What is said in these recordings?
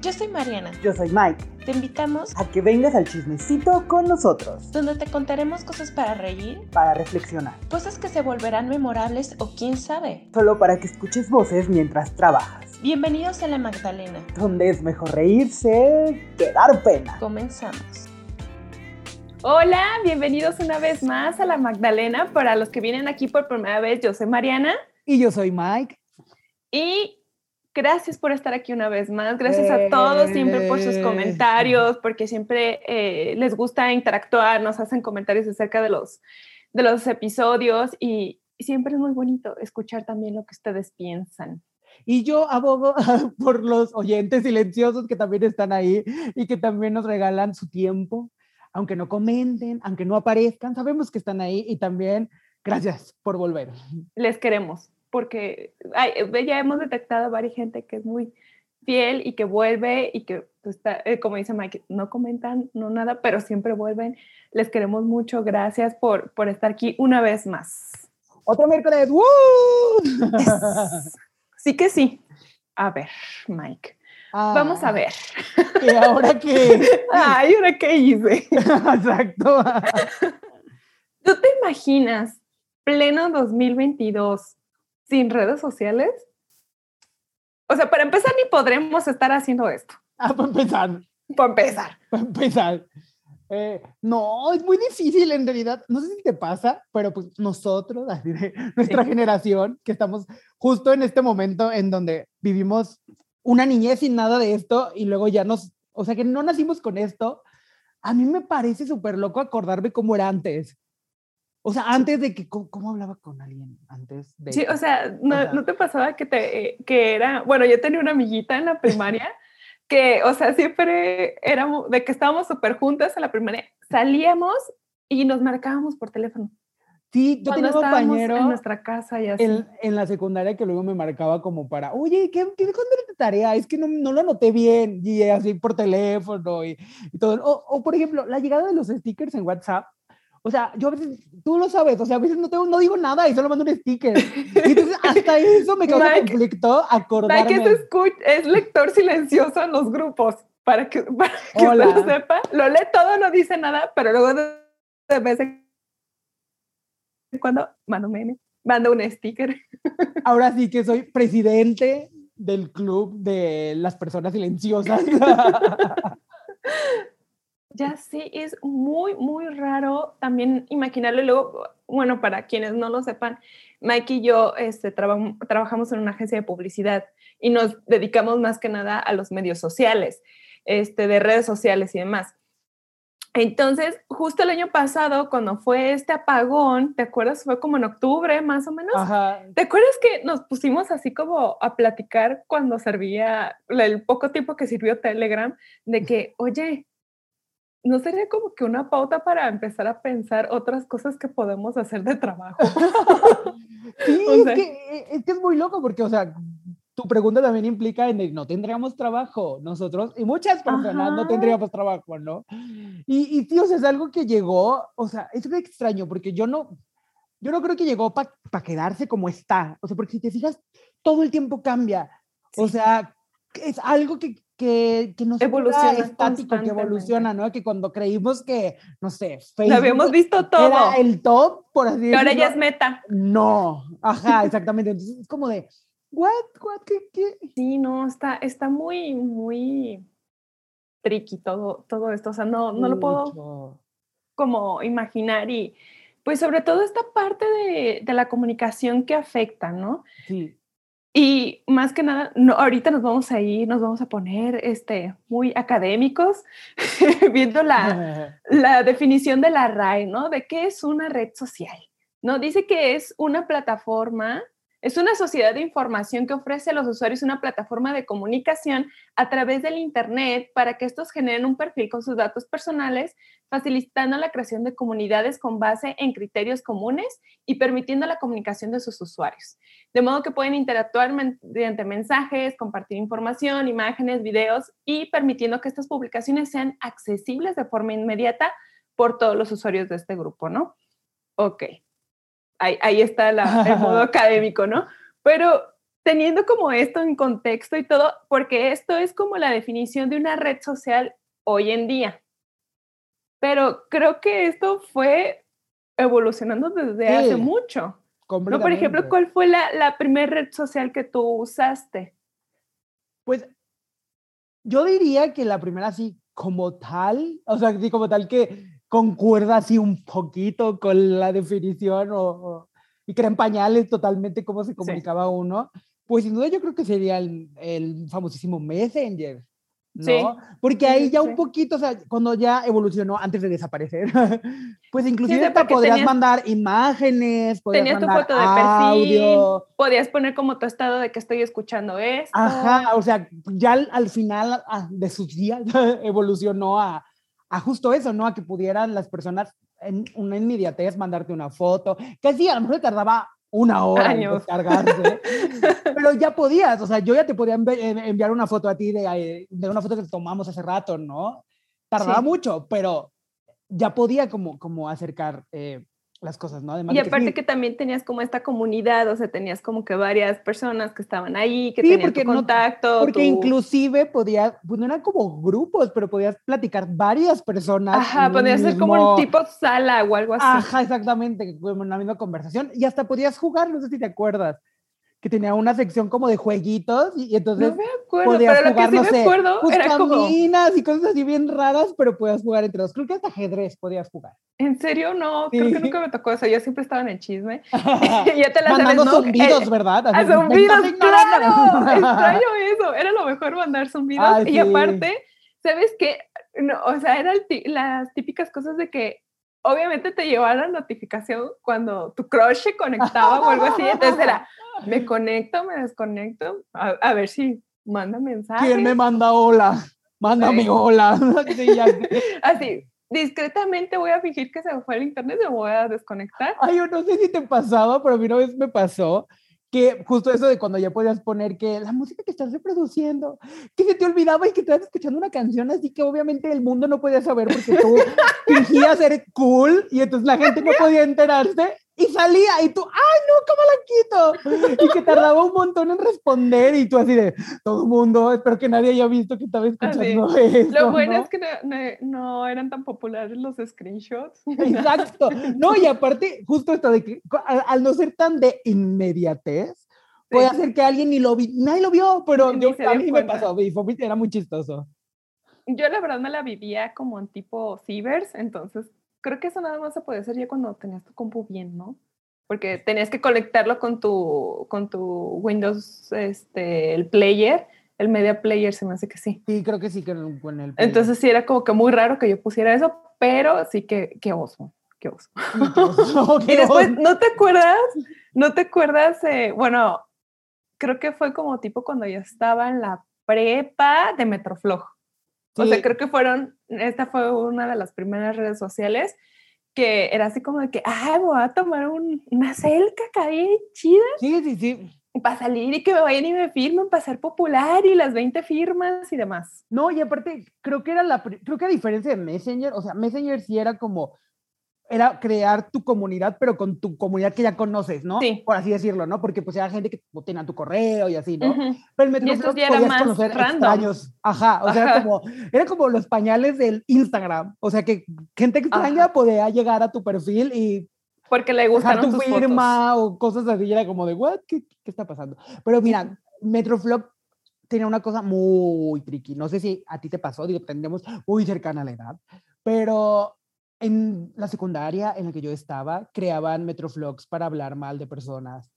Yo soy Mariana. Yo soy Mike. Te invitamos a que vengas al chismecito con nosotros. Donde te contaremos cosas para reír, para reflexionar, cosas que se volverán memorables o quién sabe. Solo para que escuches voces mientras trabajas. Bienvenidos a La Magdalena. Donde es mejor reírse que dar pena. Comenzamos. Hola, bienvenidos una vez más a La Magdalena. Para los que vienen aquí por primera vez, yo soy Mariana. Y yo soy Mike. Y gracias por estar aquí una vez más. Gracias a todos siempre por sus comentarios, porque siempre eh, les gusta interactuar, nos hacen comentarios acerca de los, de los episodios y, siempre es muy bonito escuchar también lo que ustedes piensan. Y yo abogo por los oyentes silenciosos que también están ahí y que también nos regalan su tiempo, aunque no comenten, aunque no aparezcan, sabemos que están ahí y también gracias por volver. Les queremos porque ya hemos detectado a varias gente que es muy fiel y que vuelve y que, pues, está, eh, como dice Mike, no comentan, no nada, pero siempre vuelven. Les queremos mucho. Gracias por, por estar aquí una vez más. Otro miércoles. Sí que sí. A ver, Mike. Vamos a ah. ver. ¿Y ahora qué? Ay, ¿ahora qué hice? Exacto. ¿Tú te imaginas pleno 2022 sin redes sociales? O sea, para empezar, ni podremos estar haciendo esto. Ah, para empezar. Para empezar. Para empezar. Eh, no, es muy difícil en realidad. No sé si te pasa, pero pues nosotros, nuestra generación, que estamos justo en este momento en donde vivimos una niñez sin nada de esto y luego ya nos, o sea, que no nacimos con esto. A mí me parece súper loco acordarme cómo era antes. O sea, antes de que, ¿cómo, hablaba con alguien? Antes de... Sí, o sea, no, ¿no te pasaba que, te, eh, que era, bueno, yo tenía una amiguita en la primaria que, o sea, siempre éramos, de que estábamos súper juntas en la primaria, salíamos y nos marcábamos por teléfono. Sí, yo tenía un compañero en nuestra casa y así. En, en, la secundaria que luego me marcaba como para, oye, ¿qué, qué tu tarea? Es que no, no, lo anoté bien, y así por teléfono y, y todo. O, o, por ejemplo, la llegada de los stickers en WhatsApp, o sea, yo a veces, tú lo sabes, o sea, a veces no, tengo, no digo nada y solo mando un sticker. Y entonces hasta eso me causa conflicto acordarme. Mike es, es lector silencioso en los grupos, para que, para que lo sepa. Lo lee todo, no dice nada, pero luego de vez en cuando mando meme, mando un sticker. Ahora sí que soy presidente del club de las personas silenciosas. Ya sí, es muy, muy raro también imaginarlo. Luego, bueno, para quienes no lo sepan, Mike y yo este, trabajamos en una agencia de publicidad y nos dedicamos más que nada a los medios sociales, este, de redes sociales y demás. Entonces, justo el año pasado, cuando fue este apagón, ¿te acuerdas? Fue como en octubre, más o menos. ¿Te acuerdas que nos pusimos así como a platicar cuando servía, el poco tiempo que sirvió Telegram, de que, oye, ¿no sería como que una pauta para empezar a pensar otras cosas que podemos hacer de trabajo? sí, es, que, es, que, es muy loco porque, o sea, tu pregunta también implica en el no tendríamos trabajo nosotros y muchas personas no tendríamos trabajo, ¿no? Y, y sí, o sea, es algo que llegó, o sea, es extraño porque yo no, yo no creo que llegó para quedarse como está, o sea, porque si te fijas, todo el tiempo cambia, o sea, es algo que, que, que no evoluciona estático, que evoluciona, ¿no? Que cuando creímos que, no sé, Facebook Lo habíamos visto todo. Era el top, por así decirlo. ahora ya es meta. No, ajá, exactamente. Entonces es como de, what, what, qué, qué. Sí, no, está, está muy, muy tricky todo, todo esto. O sea, no, no lo puedo como imaginar y pues sobre todo esta parte de, de la comunicación que afecta, ¿no? Sí. Y más que nada, no, ahorita nos vamos a ir, nos vamos a poner este, muy académicos, viendo la, la definición de la RAE, ¿no? De qué es una red social. ¿no? Dice que es una plataforma es una sociedad de información que ofrece a los usuarios una plataforma de comunicación a través del Internet para que estos generen un perfil con sus datos personales, facilitando la creación de comunidades con base en criterios comunes y permitiendo la comunicación de sus usuarios. De modo que pueden interactuar mediante mensajes, compartir información, imágenes, videos y permitiendo que estas publicaciones sean accesibles de forma inmediata por todos los usuarios de este grupo, ¿no? Ok, ahí, está el modo académico, ¿no? Pero teniendo como esto en contexto y todo, porque esto es como la definición de una red social hoy en día. Pero creo que esto fue evolucionando desde hace mucho. ¿No? Por ejemplo, ¿cuál fue la, la primera red social que tú usaste? Pues yo diría que la primera así como tal, o sea, así como tal que concuerda así un poquito con la definición o, y que pañales totalmente cómo se comunicaba uno, pues sin duda yo creo que sería el, el famosísimo Messenger. ¿no? Porque ahí ya un poquito, o sea, cuando ya evolucionó antes de desaparecer, pues inclusive te podrías mandar imágenes, podías tenías tu foto de perfil, podías poner como tu estado de que estoy escuchando esto. Ajá, o sea, ya al, final ah, de sus días evolucionó a, a justo eso, ¿no? A que pudieran las personas en una inmediatez mandarte una foto, que sí, a lo mejor tardaba una hora en descargarse, pero ya podías, o sea, yo ya te podía enviar una foto a ti de, eh, de una foto que tomamos hace rato, ¿no? Tardaba mucho, pero ya podía como, como acercar eh, las cosas, ¿no? y aparte que, también tenías como esta comunidad, o sea, tenías como que varias personas que estaban ahí, que tenían tu contacto. porque inclusive podías, pues no eran como grupos, pero podías platicar varias personas. Ajá, podías ser como un tipo sala o algo así. Ajá, exactamente, como una misma conversación. Y hasta podías jugar, no sé si te acuerdas que tenía una sección como de jueguitos y, entonces no me acuerdo, podías pero jugar, lo que sí me acuerdo pues era como y cosas así bien raras, pero podías jugar entre dos. Creo que hasta ajedrez podías jugar. ¿En serio? No, creo que nunca me tocó eso. Yo siempre estaba en el chisme. ya te la Mandando sabes, zumbidos, eh, ¿verdad? a zumbidos, claro. Extraño eso. Era lo mejor mandar zumbidos. y aparte, ¿sabes qué? No, o sea, eran las típicas cosas de que obviamente te llevaba la notificación cuando tu crush se conectaba o algo así. Entonces era, me conecto, me desconecto, a, ver si manda mensaje. ¿Quién me manda hola? Mándame hola. así, discretamente voy a fingir que se fue el internet y me voy a desconectar. Ay, yo no sé si te pasaba, pero a mí una vez me pasó que justo eso de cuando ya podías poner que la música que estás reproduciendo, que se te olvidaba y que estabas escuchando una canción así que obviamente el mundo no podía saber porque tú fingías ser cool y entonces la gente no podía enterarse y salía y tú, ay no, ¿cómo la quito? Y que tardaba un montón en responder y tú así de, todo el mundo, espero que nadie haya visto que estaba escuchando eso. Lo bueno es que no, eran tan populares los screenshots. Exacto. No, y aparte, justo esto de que al, no ser tan de inmediatez, puede hacer que alguien ni lo vi, nadie lo vio, pero yo, a mí me pasó, y fue, era muy chistoso. Yo la verdad me la vivía como en tipo cibers, entonces creo que eso nada más se puede hacer ya cuando tenías tu compu bien, ¿no? Porque tenías que conectarlo con tu, con tu Windows, este, el player, el media player se me hace que sí. Sí, creo que sí, que con el Entonces sí era como que muy raro que yo pusiera eso, pero sí que, qué oso, qué oso. y después, ¿no te acuerdas? ¿No te acuerdas? bueno, creo que fue como tipo cuando yo estaba en la prepa de Metroflog. O sea, creo que fueron, esta fue una de las primeras redes sociales que era así como de que, ah, voy a tomar una celca ahí chida. Sí, sí, sí. Para salir y que me vayan y me firmen para ser popular y las 20 firmas y demás. No, y aparte, creo que era la, creo que a diferencia de Messenger, o sea, Messenger sí era como, era crear tu comunidad, pero con tu comunidad que ya conoces, ¿no? Sí. Por así decirlo, ¿no? Porque pues era gente que tenía tu correo y así, ¿no? Pero el Metro podías más conocer extraños. Ajá, o sea, Era, como, era como los pañales del Instagram. O sea, que gente extraña podía llegar a tu perfil y porque le gustaron tu firma o cosas así, y era como de, ¿what? ¿Qué, ¿Qué, está pasando? Pero mira, Metroflop tenía una cosa muy tricky. No sé si a ti te pasó, digo, tendríamos muy cercana a la edad, pero en la secundaria en la que yo estaba, creaban metroflogs para hablar mal de personas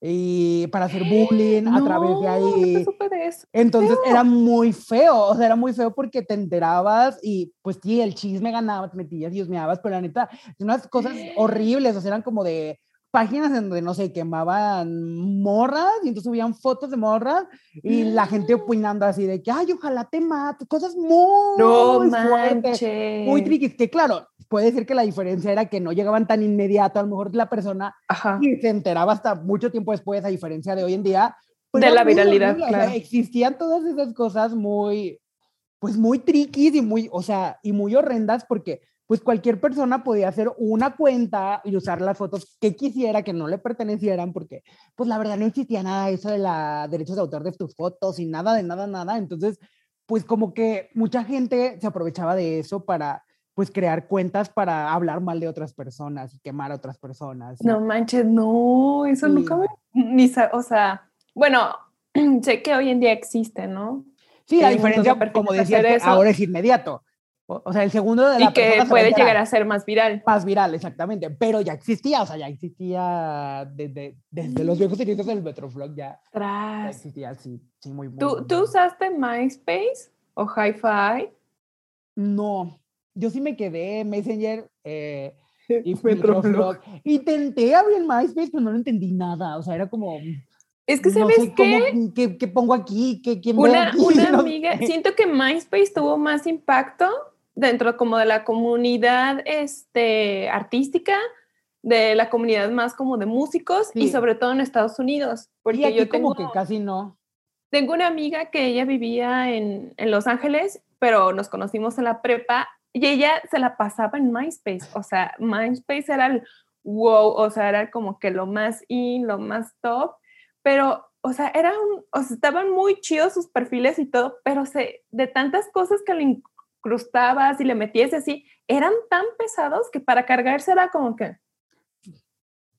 y para hacer bullying a través de ahí. Entonces era muy feo, o sea, era muy feo porque te enterabas y pues sí, el chisme ganaba, te metías y osmeabas, pero la neta, unas cosas horribles, o sea, eran como de páginas en donde, no sé, quemaban morras y entonces subían fotos de morras y la gente opinando así de que, ay, ojalá te mate, cosas muy, no fuertes, muy tricky, que claro, puede ser que la diferencia era que no llegaban tan inmediato a lo mejor la persona y se enteraba hasta mucho tiempo después, a diferencia de hoy en día. Pues de la viralidad, claro. existían todas esas cosas muy, pues muy tricky y muy, o sea, y muy horrendas porque pues cualquier persona podía hacer una cuenta y usar las fotos que quisiera, que no le pertenecieran, porque pues la verdad no existía nada de eso de la derechos de autor de tus fotos y nada de nada, nada. Entonces, pues como que mucha gente se aprovechaba de eso para pues crear cuentas para hablar mal de otras personas y quemar a otras personas. No, manches, no, eso nunca me, ni, o sea, bueno, sé que hoy en día existe, ¿no? Sí, la diferencia, como decía, ahora es inmediato. O, sea, el segundo de la Y que puede llegar a ser más viral. Más viral, exactamente. Pero ya existía, o sea, ya existía desde, desde los viejos inicios del Metroflog, ya, ya, existía, sí, sí, muy, muy ¿Tú, ¿Tú usaste MySpace o HiFi? No, yo sí me quedé en Messenger eh, y Metroflog. Intenté abrir MySpace, pero no lo entendí nada. O sea, era como. Es que, ¿sabes qué? qué? pongo aquí? ¿Qué, quién una, una amiga, siento que MySpace tuvo más impacto dentro como de la comunidad este, artística, de la comunidad más como de músicos y sobre todo en Estados Unidos. Porque aquí yo tengo, como que casi no. Tengo una amiga que ella vivía en, en Los Ángeles, pero nos conocimos en la prepa y ella se la pasaba en MySpace, o sea, MySpace era el wow, o sea, era como que lo más in, lo más top, pero, o sea, eran, o sea, estaban muy chidos sus perfiles y todo, pero se, de tantas cosas que le incrustabas y le metías así, eran tan pesados que para cargarse era como que,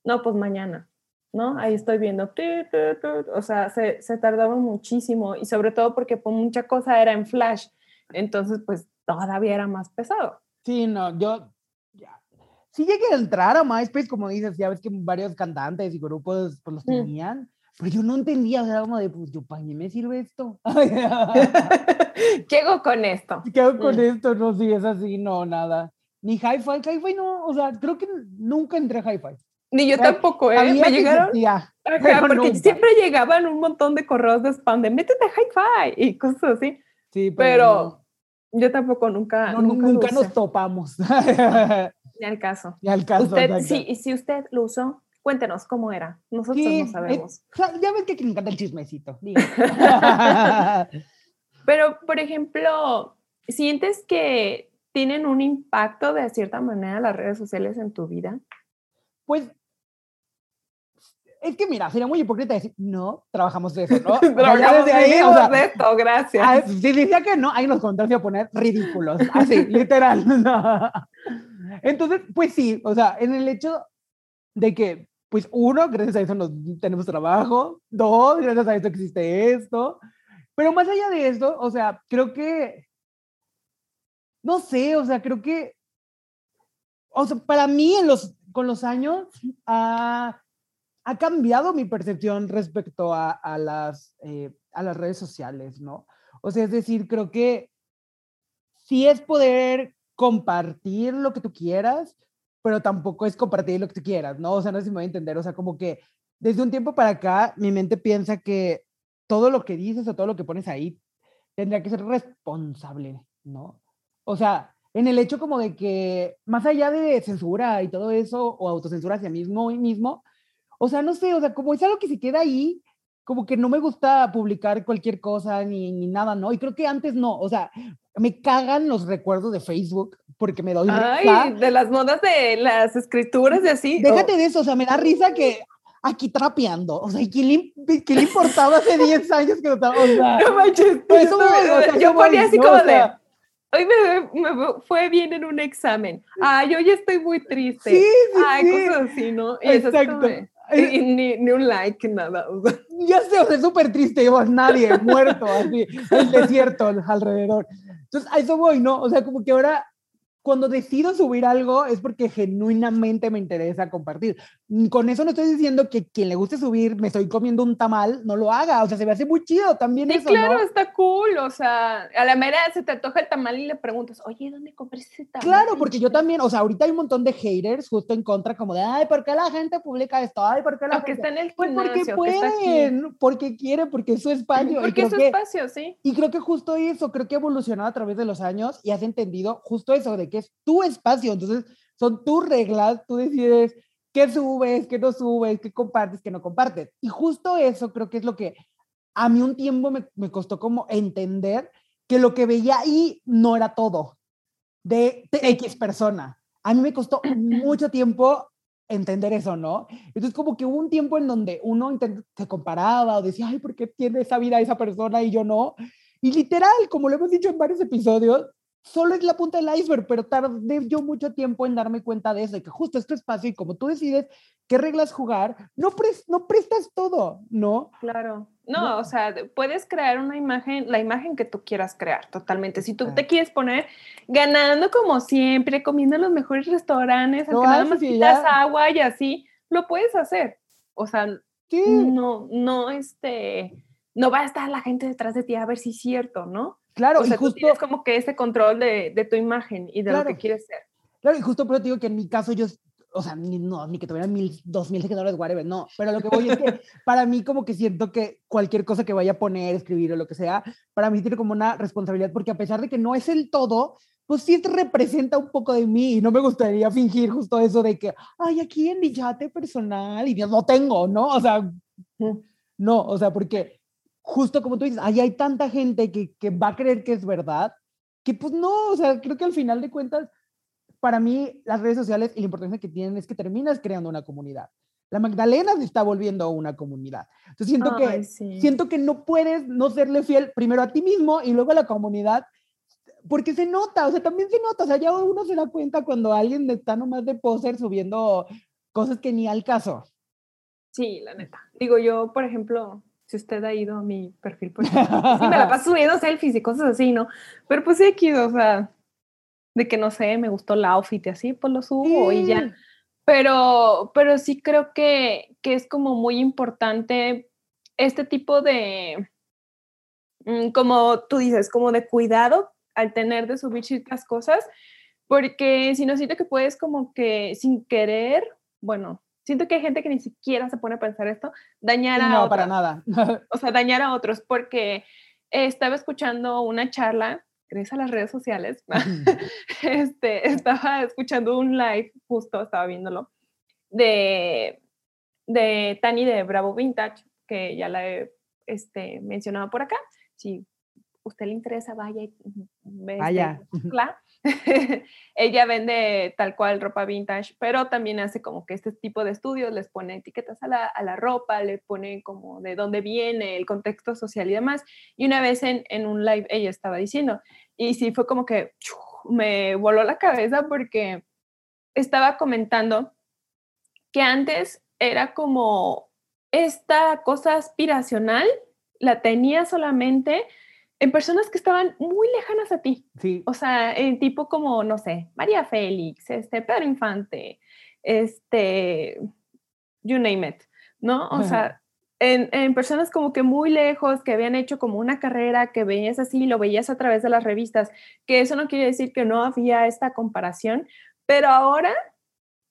no, pues mañana, ¿no? Ahí estoy viendo, o sea, se, se tardaba muchísimo y sobre todo porque pues, mucha cosa era en flash, entonces pues todavía era más pesado. Sí, no, yo sí llegué a entrar a MySpace, como dices, ya ves que varios cantantes y grupos pues los mm. Pero yo no entendía, o sea, como de, pues, yo, ¿para qué me sirve esto? ¿Qué hago con esto? ¿Qué hago con mm. esto? No, si es así, no, nada. Ni Hi-Fi, Hi-Fi no, o sea, creo que nunca entré a Hi-Fi. Ni yo tampoco, ¿eh? Me llegaron. Ajá, porque siempre llegaban un montón de correos de spam de métete a Hi-Fi y cosas así. Sí, pero yo tampoco, nunca. nunca, nos topamos. Ni al caso. Ni al caso. Usted, y si usted lo usó, cuéntenos cómo era. Nosotros no sabemos. ya ves que me encanta el chismecito. Pero, por ejemplo, ¿sientes que tienen un impacto de cierta manera las redes sociales en tu vida? Pues es que mira, sería muy hipócrita decir, no, trabajamos de eso, ¿no? trabajamos de ahí, o sea, de esto, gracias. Ah, si decía que no, ahí nos contratos a poner ridículos, así, literal. Entonces, pues sí, o sea, en el hecho de que, pues uno, gracias a eso nos, tenemos trabajo, dos, gracias a eso existe esto, pero más allá de eso, o sea, creo que, no sé, o sea, creo que, o sea, para mí en los, con los años, ah, ha cambiado mi percepción respecto a, a las, eh, a las redes sociales, ¿no? O sea, es decir, creo que sí es poder compartir lo que tú quieras, pero tampoco es compartir lo que tú quieras, ¿no? O sea, no sé si me voy a entender, o sea, como que desde un tiempo para acá mi mente piensa que todo lo que dices o todo lo que pones ahí tendría que ser responsable, ¿no? O sea, en el hecho como de que más allá de censura y todo eso, o autocensura hacia mismo mismo, o sea, no sé, o sea, como es algo que se queda ahí, como que no me gusta publicar cualquier cosa ni, ni nada, ¿no? Y creo que antes no, o sea, me cagan los recuerdos de Facebook porque me doy Ay, de las modas de las escrituras y así. Déjate de eso, o sea, me da risa que aquí trapeando, o sea, ¿quién le, ¿qué le importaba hace 10 años que no estaba? O sea, no manches, eso, yo ponía así como de, hoy me, me, fue bien en un examen, ay, hoy estoy muy triste, sí, sí, ay, cosas así, ¿no? Y Exacto. Eso ni, ni, un like, nada. Ya sé, o sea, súper triste, llevas nadie, muerto, así, el desierto alrededor. Entonces, a eso voy, ¿no? O sea, como que ahora cuando decido subir algo es porque genuinamente me interesa compartir. Mm, con eso no estoy diciendo que quien le guste subir, me estoy comiendo un tamal, no lo haga. O sea, se me hace muy chido también sí, claro, está cool. O sea, a la mera se te antoja el tamal y le preguntas, oye, ¿dónde compraste ese tamal? Claro, porque yo también, o sea, ahorita hay un montón de haters justo en contra, como de, ay, ¿por qué la gente publica esto? Ay, ¿por qué la porque gente? está en el pues porque pueden, porque quieren, porque es su espacio. Porque es su espacio, sí. Y creo que justo eso, creo que ha evolucionado a través de los años y has entendido justo eso, de que es tu espacio. Entonces, son tus reglas, tú decides qué subes, qué no subes, qué compartes, qué no compartes. Y justo eso creo que es lo que a mí un tiempo me, me costó como entender que lo que veía ahí no era todo. de, X persona. A mí me costó mucho tiempo entender eso, ¿no? Entonces como que hubo un tiempo en donde uno se comparaba o decía, ay, ¿por qué tiene esa vida esa persona y yo no? Y literal, como lo hemos dicho en varios episodios, solo es la punta del iceberg, pero tardé yo mucho tiempo en darme cuenta de eso, de que justo este espacio y como tú decides qué reglas jugar, no, no prestas todo, ¿no? Claro. No, o sea, puedes crear una imagen, la imagen que tú quieras crear totalmente. Si tú te quieres poner ganando como siempre, comiendo en los mejores restaurantes, aunque nada más quitas agua y así, lo puedes hacer. O sea, no, no, este, no va a estar la gente detrás de ti a ver si es cierto, ¿no? Claro, o sea, y justo... tienes como que ese control de, de tu imagen y de lo que quieres ser. Claro, y justo pero te digo que en mi caso yo, o sea, ni, no, ni que tuvieran mil, dos mil seguidores, whatever, no, pero lo que voy es que para mí como que siento que cualquier cosa que vaya a poner, escribir o lo que sea, para mí tiene como una responsabilidad, porque a pesar de que no es el todo, pues sí representa un poco de mí y no me gustaría fingir justo eso de que, ay, aquí en mi yate personal y Dios, no tengo, ¿no? O sea, no, o sea, porque justo como tú dices, ahí hay tanta gente que, que va a creer que es verdad, que pues no, o sea, creo que al final de cuentas, para mí las redes sociales y la importancia que tienen es que terminas creando una comunidad. La Magdalena se está volviendo una comunidad. Entonces siento, que, siento que no puedes no serle fiel primero a ti mismo y luego a la comunidad, porque se nota, o sea, también se nota, o sea, ya uno se da cuenta cuando alguien está nomás de poser subiendo cosas que ni al caso. Sí, la neta. Digo, yo, por ejemplo, si usted ha ido a mi perfil, pues sí me la paso subiendo selfies y cosas así, ¿no? Pero pues sí, aquí, o sea, de que no sé, me gustó el outfit y así, pues lo subo y ya. Pero, pero sí creo que, que es como muy importante este tipo de, mm, como tú dices, como de cuidado al tener de subir ciertas cosas, porque si no siento que puedes como que sin querer, bueno, siento que hay gente que ni siquiera se pone a pensar esto, dañar a No, para nada. o sea, dañar a otros, porque estaba escuchando una charla, gracias a las redes sociales, este, estaba escuchando un live, justo estaba viéndolo, de, de Tani de Bravo Vintage, que ya la he este, mencionado por acá. Si usted le interesa, vaya. Este vaya. ella vende tal cual ropa vintage, pero también hace como que este tipo de estudios, les pone etiquetas a la, a la ropa, le pone como de dónde viene, el contexto social y demás. Y una vez en, en un live ella estaba diciendo, y sí fue como que me voló la cabeza porque estaba comentando que antes era como esta cosa aspiracional, la tenía solamente en personas que estaban muy lejanas a ti. Sí. O sea, en tipo como, no sé, María Félix, este, Pedro Infante, este, you name it, ¿no? O sea, en, en, personas como que muy lejos, que habían hecho como una carrera, que veías así, lo veías a través de las revistas, que eso no quiere decir que no había esta comparación, pero ahora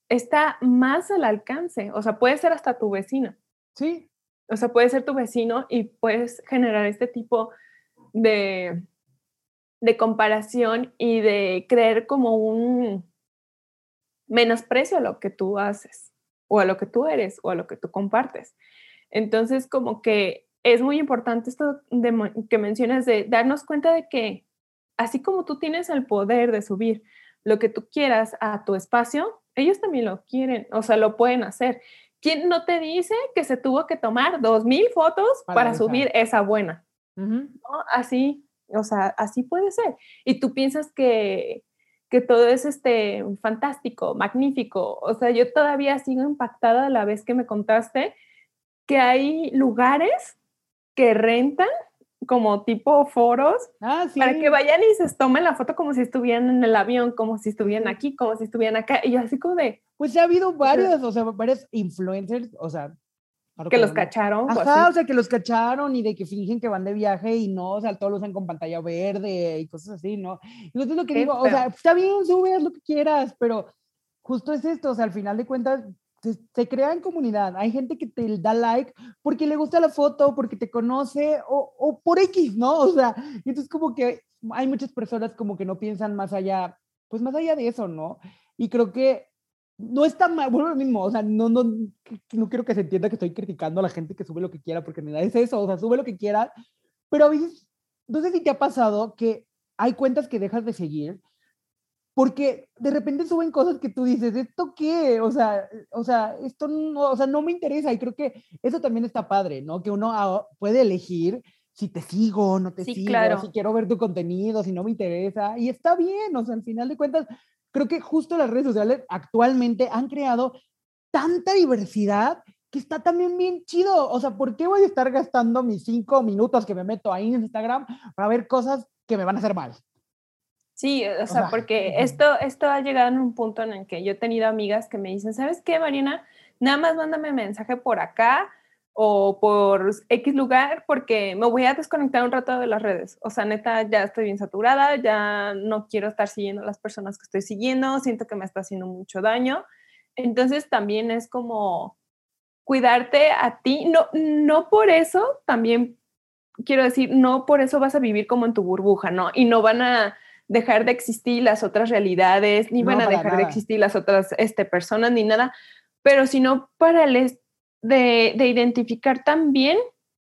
está más al alcance, o sea, puede ser hasta tu vecino. Sí. O sea, puede ser tu vecino y puedes generar este tipo de, de comparación y de creer como un menosprecio a lo que tú haces o a lo que tú eres o a lo que tú compartes. Entonces, como que es muy importante esto de, que mencionas de darnos cuenta de que así como tú tienes el poder de subir lo que tú quieras a tu espacio, ellos también lo quieren, o sea, lo pueden hacer. ¿Quién no te dice que se tuvo que tomar dos mil fotos para, subir esa buena? Así, o sea, así puede ser. Y tú piensas que, que todo es este, fantástico, magnífico. O sea, yo todavía sigo impactada a la vez que me contaste que hay lugares que rentan como tipo foros ah, para que vayan y se tomen la foto como si estuvieran en el avión, como si estuvieran aquí, como si estuvieran acá. Y yo así como de... Pues ha habido varios, o sea, varios influencers, o sea, que los cacharon. Ajá, o sea, que los cacharon y de que fingen que van de viaje y no, o sea, todos los usan con pantalla verde y cosas así, ¿no? Entonces lo que digo, o sea, está bien, sube, haz lo que quieras, pero justo es esto, o sea, al final de cuentas, se, crea en comunidad. Hay gente que te da like porque le gusta la foto, porque te conoce o, o por X, ¿no? O sea, entonces como que hay muchas personas como que no piensan más allá, pues más allá de eso, ¿no? Y creo que no está mal, bueno, lo mismo, o sea, no, no, no quiero que se entienda que estoy criticando a la gente que sube lo que quiera, porque nada es eso, o sea, sube lo que quiera, pero a veces, no sé si te ha pasado que hay cuentas que dejas de seguir porque de repente suben cosas que tú dices, ¿esto qué? O sea, o sea, esto no, o sea, no me interesa y creo que eso también está padre, ¿no? Que uno puede elegir si te sigo, no te sigo, si quiero ver tu contenido, si no me interesa, y está bien, o sea, al final de cuentas, creo que justo las redes sociales actualmente han creado tanta diversidad que está también bien chido. O sea, ¿por qué voy a estar gastando mis cinco minutos que me meto ahí en Instagram para ver cosas que me van a hacer mal? Sí, o, sea, porque esto, esto ha llegado en un punto en el que yo he tenido amigas que me dicen, ¿sabes qué, Marina? Nada más mándame mensaje por acá o por X lugar porque me voy a desconectar un rato de las redes. O sea, neta, ya estoy bien saturada, ya no quiero estar siguiendo a las personas que estoy siguiendo, siento que me está haciendo mucho daño. Entonces también es como cuidarte a ti, no, no por eso también quiero decir, no por eso vas a vivir como en tu burbuja, ¿no? Y no van a dejar de existir las otras realidades, ni van a dejar de existir las otras este, personas, ni nada, pero sino para el, de, de identificar también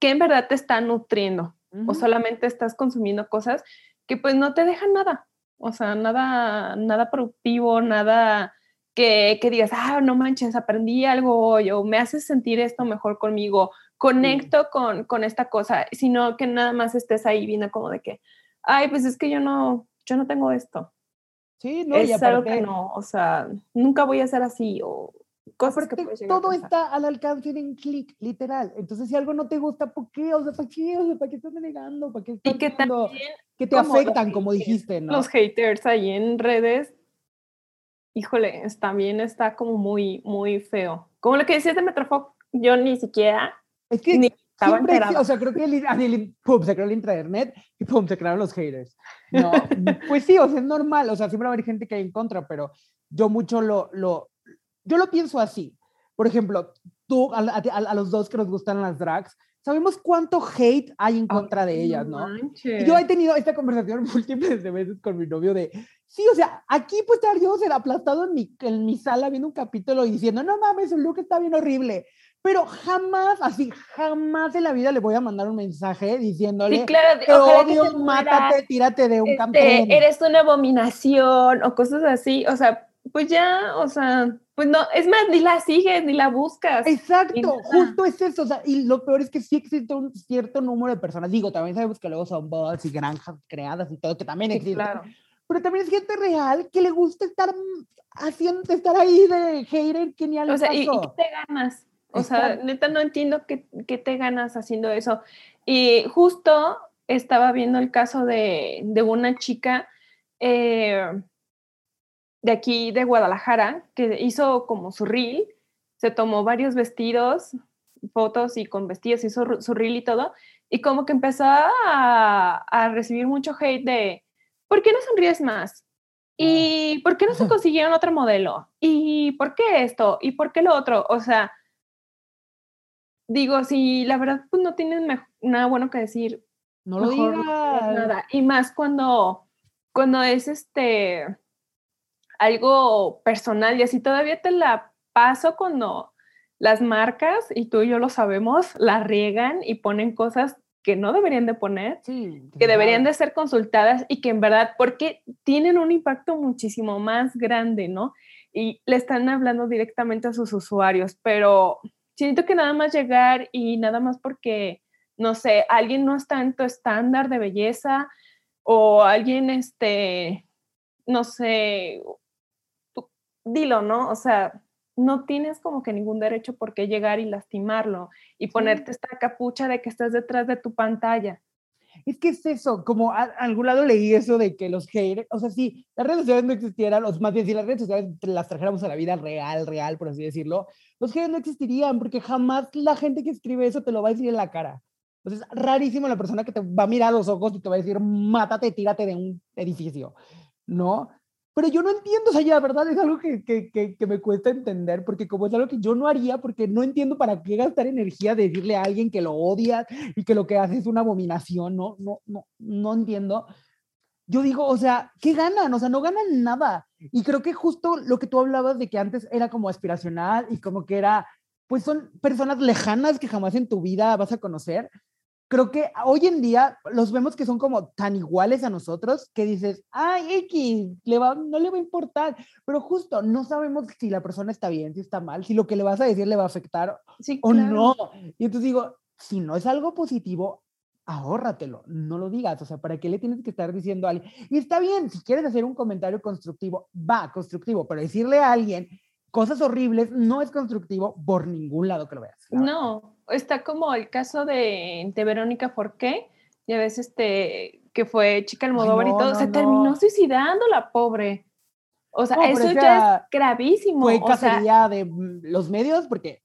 qué en verdad te está nutriendo o solamente estás consumiendo cosas que pues no te dejan nada, o sea, nada, nada productivo, nada que, que digas, ah, no manches, aprendí algo hoy o me haces sentir esto mejor conmigo, conecto con, con esta cosa, sino que nada más estés ahí viendo como de que, ay, pues es que yo no, yo no tengo esto. Sí, no, es y algo que no, o sea, nunca voy a ser así o cosas que todo está al alcance de un clic, literal. Entonces, si algo no te gusta, ¿por qué? O sea, ¿para qué? O sea, ¿para qué estás negando? ¿Para qué y que, también, que te afectan, como dijiste, ¿no? Los haters ahí en redes, híjole, también está como muy, muy feo. Como lo que decías de Metrofog, yo ni siquiera... Es que ni estaba enterada. O sea, creo que el, pum, se creó el internet y pum, se crearon los haters. No, pues sí, o sea, es normal. O sea, siempre va a haber gente que hay en contra, pero yo mucho lo, lo, yo lo pienso así. Por ejemplo, tú, a, los dos que nos gustan las drags, sabemos cuánto hate hay en contra de ellas, ¿no? yo he tenido esta conversación múltiples de veces con mi novio de, sí, o sea, aquí pues estar yo ser aplastado en mi, en mi sala viendo un capítulo y diciendo, no mames, el look está bien horrible. Pero jamás, así, jamás en la vida le voy a mandar un mensaje diciéndole, sí, claro, te odio, mátate, tírate de un este, Eres una abominación o cosas así, o sea, pues ya, o sea, pues no, es más, ni la sigues, ni la buscas. Exacto, justo es eso, o sea, y lo peor es que sí existe un cierto número de personas, digo, también sabemos que luego son bots y granjas creadas y todo, que también existe. Claro. Pero también es gente real que le gusta estar haciendo, estar ahí de hater que ni al O sea, ¿y, qué te ganas? O sea, neta no entiendo qué, qué, te ganas haciendo eso. Y justo estaba viendo el caso de, de una chica, eh, de aquí de Guadalajara que hizo como su reel, se tomó varios vestidos, fotos y con vestidos, hizo su reel y todo, y como que empezó a, recibir mucho hate de, ¿por qué no sonríes más? ¿Y por qué no se consiguieron otro modelo? ¿Y por qué esto? ¿Y por qué lo otro? O sea, digo, si la verdad pues no tienes nada bueno que decir, no lo digas. Nada. Y más cuando, cuando es este, algo personal y así todavía te la paso cuando las marcas, y tú y yo lo sabemos, la riegan y ponen cosas que no deberían de poner, que deberían de ser consultadas y que en verdad, porque tienen un impacto muchísimo más grande, ¿no? Y le están hablando directamente a sus usuarios, pero siento que nada más llegar y nada más porque, no sé, alguien no está en tu estándar de belleza o alguien, este, no sé, dilo, ¿no? O sea, no tienes como que ningún derecho por qué llegar y lastimarlo y ponerte esta capucha de que estás detrás de tu pantalla. Es que es eso, como a, algún lado leí eso de que los haters, o sea, si las redes sociales no existieran, o más bien si las redes sociales las trajéramos a la vida real, real, por así decirlo, los haters no existirían porque jamás la gente que escribe eso te lo va a decir en la cara. Entonces, rarísimo la persona que te va a mirar a los ojos y te va a decir, mátate, tírate de un edificio, ¿no? Pero yo no entiendo, o sea, ya, verdad es algo que, que, que, me cuesta entender, porque como es algo que yo no haría, porque no entiendo para qué gastar energía de decirle a alguien que lo odia y que lo que hace es una abominación, no, no, no, no entiendo. Yo digo, o sea, ¿qué ganan? O sea, no ganan nada. Y creo que justo lo que tú hablabas de que antes era como aspiracional y como que era, pues son personas lejanas que jamás en tu vida vas a conocer. Creo que hoy en día los vemos que son como tan iguales a nosotros que dices, ay, X, le va, no le va a importar, pero justo no sabemos si la persona está bien, si está mal, si lo que le vas a decir le va a afectar o no. Y entonces digo, si no es algo positivo, ahórratelo, no lo digas, o sea, ¿para qué le tienes que estar diciendo a alguien? Y está bien, si quieres hacer un comentario constructivo, va, constructivo, pero decirle a alguien cosas horribles no es constructivo por ningún lado que lo veas. No, está como el caso de, de Verónica Forqué, ya ves, este, que fue chica Almodóvar y todo, se terminó suicidando la pobre. O sea, eso ya es gravísimo. Fue cacería de mm, los medios porque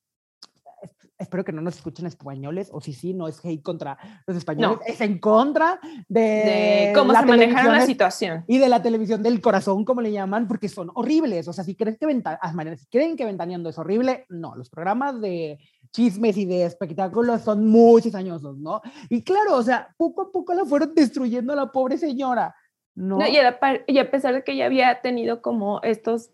espero que no nos escuchen españoles, o si sí, no es hate contra los españoles, es en contra de, cómo se manejaron la situación. Y de la televisión del corazón, como le llaman, porque son horribles. O sea, si creen que, si creen que Ventaneando es horrible, no, los programas de chismes y de espectáculos son muy cizañosos, ¿no? Y claro, o sea, poco a poco la fueron destruyendo a la pobre señora. ¿no? y, y a pesar de que ella había tenido como estos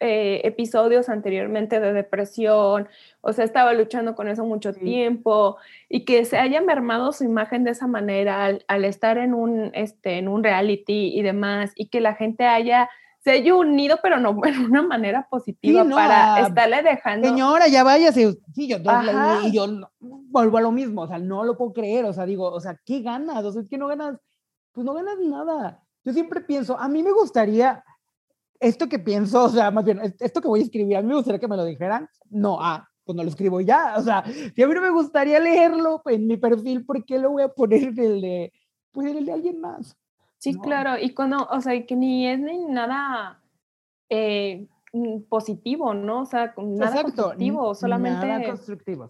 eh, episodios anteriormente de depresión, o sea, estaba luchando con eso mucho tiempo y que se haya mermado su imagen de esa manera al, estar en un, este, en un reality y demás y que la gente haya se haya unido, pero no en una manera positiva para estarle dejando. Señora, ya váyase. Sí, yo, y yo vuelvo a lo mismo, o sea, no lo puedo creer, o sea, digo, o sea, ¿qué ganas? O sea, es que no ganas, pues no ganas nada. Yo siempre pienso, a mí me gustaría, esto que pienso, o sea, más bien, esto que voy a escribir, a mí me gustaría que me lo dijeran. No, ah, pues no lo escribo ya. O sea, si a mí no me gustaría leerlo en mi perfil, ¿por qué lo voy a poner en el de, pues en el de alguien más? Sí, claro, y cuando, o sea, que ni es ni nada eh, positivo, ¿no? O sea, nada constructivo, solamente... Nada constructivo.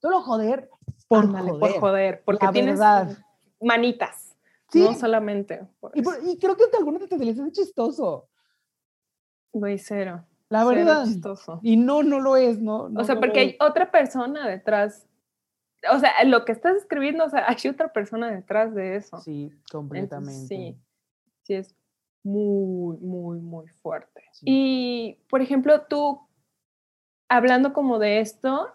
Solo joder por joder. Por joder, porque tienes manitas, no solamente. Y, y, creo que algunos te les es chistoso. Güey, cero. La verdad. Y no, no lo es, ¿no? o sea, porque hay otra persona detrás. O sea, lo que estás escribiendo, o sea, hay otra persona detrás de eso. Sí, completamente. sí, sí, es muy, muy, muy fuerte. Y, por ejemplo, tú, hablando como de esto,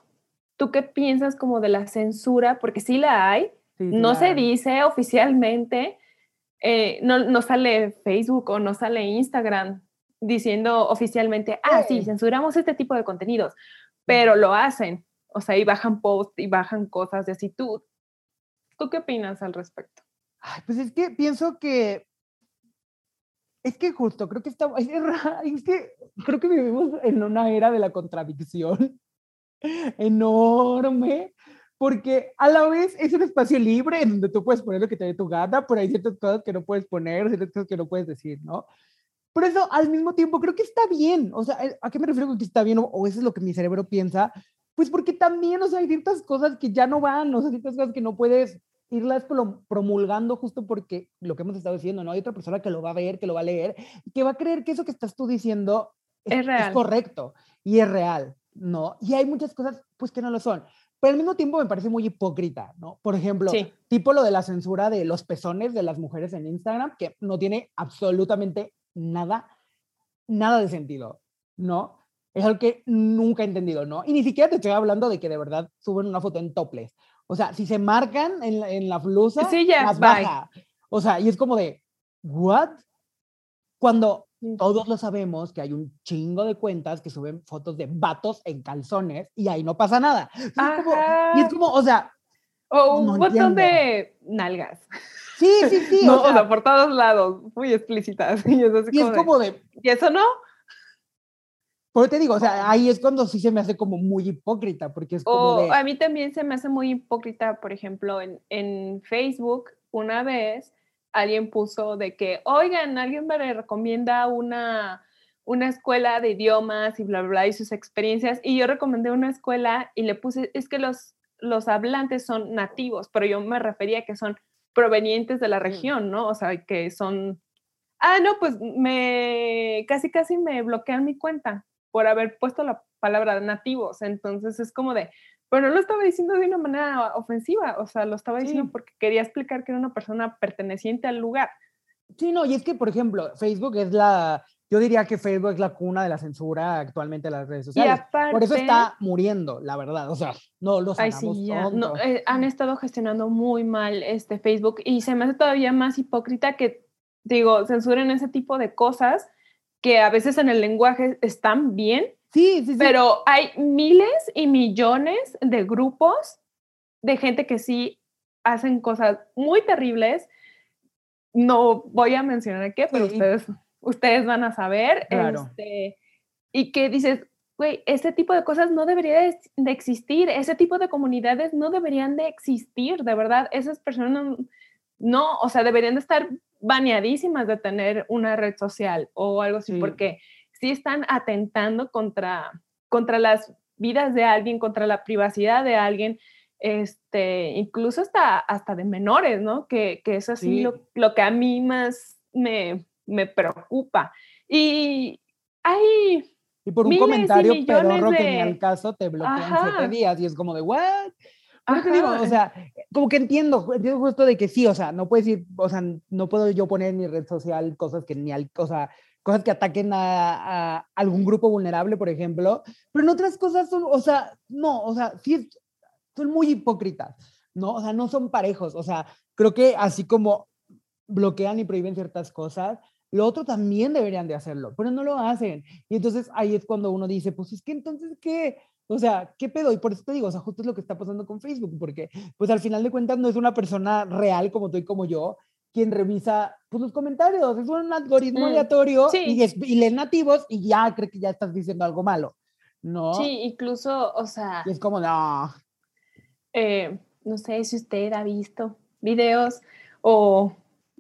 ¿tú qué piensas como de la censura? Porque sí la hay, no se dice oficialmente, eh, no, no sale Facebook o no sale Instagram, diciendo oficialmente, ah, sí, censuramos este tipo de contenidos, pero lo hacen, o sea, y bajan posts y bajan cosas de así. ¿Tú, ¿tú qué opinas al respecto? pues es que pienso que es que justo, creo que está, es, es que creo que vivimos en una era de la contradicción enorme, porque a la vez es un espacio libre en donde tú puedes poner lo que te dé tu gana, pero hay ciertas cosas que no puedes poner, ciertas cosas que no puedes decir, ¿no? Pero eso al mismo tiempo creo que está bien. O sea, ¿a qué me refiero con que está bien o, eso es lo que mi cerebro piensa? Pues porque también, o sea, hay ciertas cosas que ya no van, o sea, ciertas cosas que no puedes irlas promulgando justo porque lo que hemos estado diciendo, ¿no? Hay otra persona que lo va a ver, que lo va a leer, que va a creer que eso que estás tú diciendo es, es correcto y es real, ¿no? Y hay muchas cosas, pues, que no lo son. Pero al mismo tiempo me parece muy hipócrita, ¿no? Por ejemplo, tipo lo de la censura de los pezones de las mujeres en Instagram, que no tiene absolutamente nada, nada de sentido, ¿no? Es algo que nunca he entendido, ¿no? Y ni siquiera te estoy hablando de que de verdad suben una foto en topless. O sea, si se marcan en la, en la blusa, sí, más baja. O sea, y es como de, ¿what? Cuando todos lo sabemos que hay un chingo de cuentas que suben fotos de vatos en calzones y ahí no pasa nada. y es como, o sea... O un botón de nalgas. Sí, sí, sí. no, o sea, por todos lados, muy explícitas. Y, es, como, de, ¿Y eso no? Pero te digo, o sea, ahí es cuando sí se me hace como muy hipócrita, porque es como A mí también se me hace muy hipócrita, por ejemplo, en, en Facebook, una vez alguien puso de que, oigan, alguien me recomienda una, una escuela de idiomas y bla, bla, bla, y sus experiencias, y yo recomendé una escuela y le puse, es que los, los hablantes son nativos, pero yo me refería a que son provenientes de la región, ¿no? O sea, que son, ah, no, pues me, casi, casi me bloquean mi cuenta por haber puesto la palabra nativos. Entonces es como de, pero no lo estaba diciendo de una manera ofensiva, o sea, lo estaba diciendo porque quería explicar que era una persona perteneciente al lugar. Sí, no, y es que, por ejemplo, Facebook es la yo diría que Facebook es la cuna de la censura actualmente en las redes sociales. Por eso está muriendo, la verdad. O sea, no lo sabemos sí, eh, Han estado gestionando muy mal este Facebook y se me hace todavía más hipócrita que, digo, censuren ese tipo de cosas que a veces en el lenguaje están bien. Sí, sí, sí. Pero hay miles y millones de grupos de gente que sí hacen cosas muy terribles. No voy a mencionar qué, pero ustedes, ustedes van a saber. Este, y que dices, güey, ese tipo de cosas no debería de, existir, ese tipo de comunidades no deberían de existir, de verdad, esas personas no, o sea, deberían de estar baneadísimas de tener una red social o algo así, porque sí están atentando contra, contra las vidas de alguien, contra la privacidad de alguien, este, incluso hasta, hasta de menores, ¿no? Que, que es así lo, lo, que a mí más me, me preocupa. Y hay... Y por un comentario pedorro que ni al caso te bloquean siete días y es como de, ¿what? digo, o sea, como que entiendo, entiendo justo de que sí, o sea, no puedes ir, o sea, no puedo yo poner en mi red social cosas que ni al, o sea, cosas que ataquen a, a, algún grupo vulnerable, por ejemplo, pero en otras cosas son, o sea, no, o sea, sí, son muy hipócritas, ¿no? O sea, no son parejos, o sea, creo que así como bloquean y prohíben ciertas cosas, lo otro también deberían de hacerlo, pero no lo hacen. Y entonces ahí es cuando uno dice, pues es que entonces, ¿qué? O sea, ¿qué pedo? Y por eso te digo, o sea, justo es lo que está pasando con Facebook, porque pues al final de cuentas no es una persona real como tú y como yo, quien revisa pues, los comentarios, es un algoritmo mm, aleatorio y, es, y lee nativos y ya cree que ya estás diciendo algo malo, ¿no? Sí, incluso, o sea... Y es como, no. Eh, no sé si usted ha visto videos o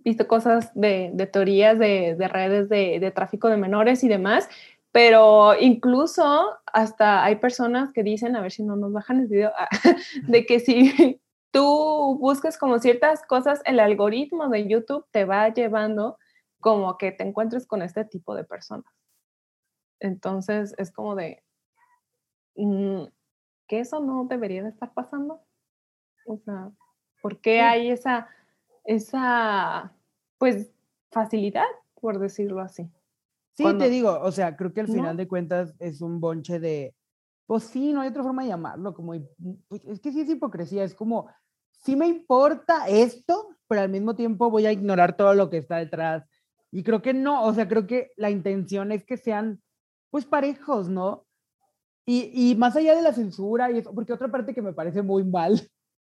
visto cosas de, de teorías de, de redes de, de, tráfico de menores y demás, pero incluso hasta hay personas que dicen, a ver si no nos bajan el video, de que si tú buscas como ciertas cosas, el algoritmo de YouTube te va llevando como que te encuentres con este tipo de personas. Entonces es como de mm, que eso no debería de estar pasando. O sea, ¿por qué hay esa esa, pues, facilidad, por decirlo así. Sí, te digo, o sea, creo que al final de cuentas es un bonche de, pues sí, no hay otra forma de llamarlo, como, pues, es que sí es hipocresía, es como, sí me importa esto, pero al mismo tiempo voy a ignorar todo lo que está detrás. Y creo que no, o sea, creo que la intención es que sean, pues, parejos, ¿no? Y, y más allá de la censura y eso, porque otra parte que me parece muy mal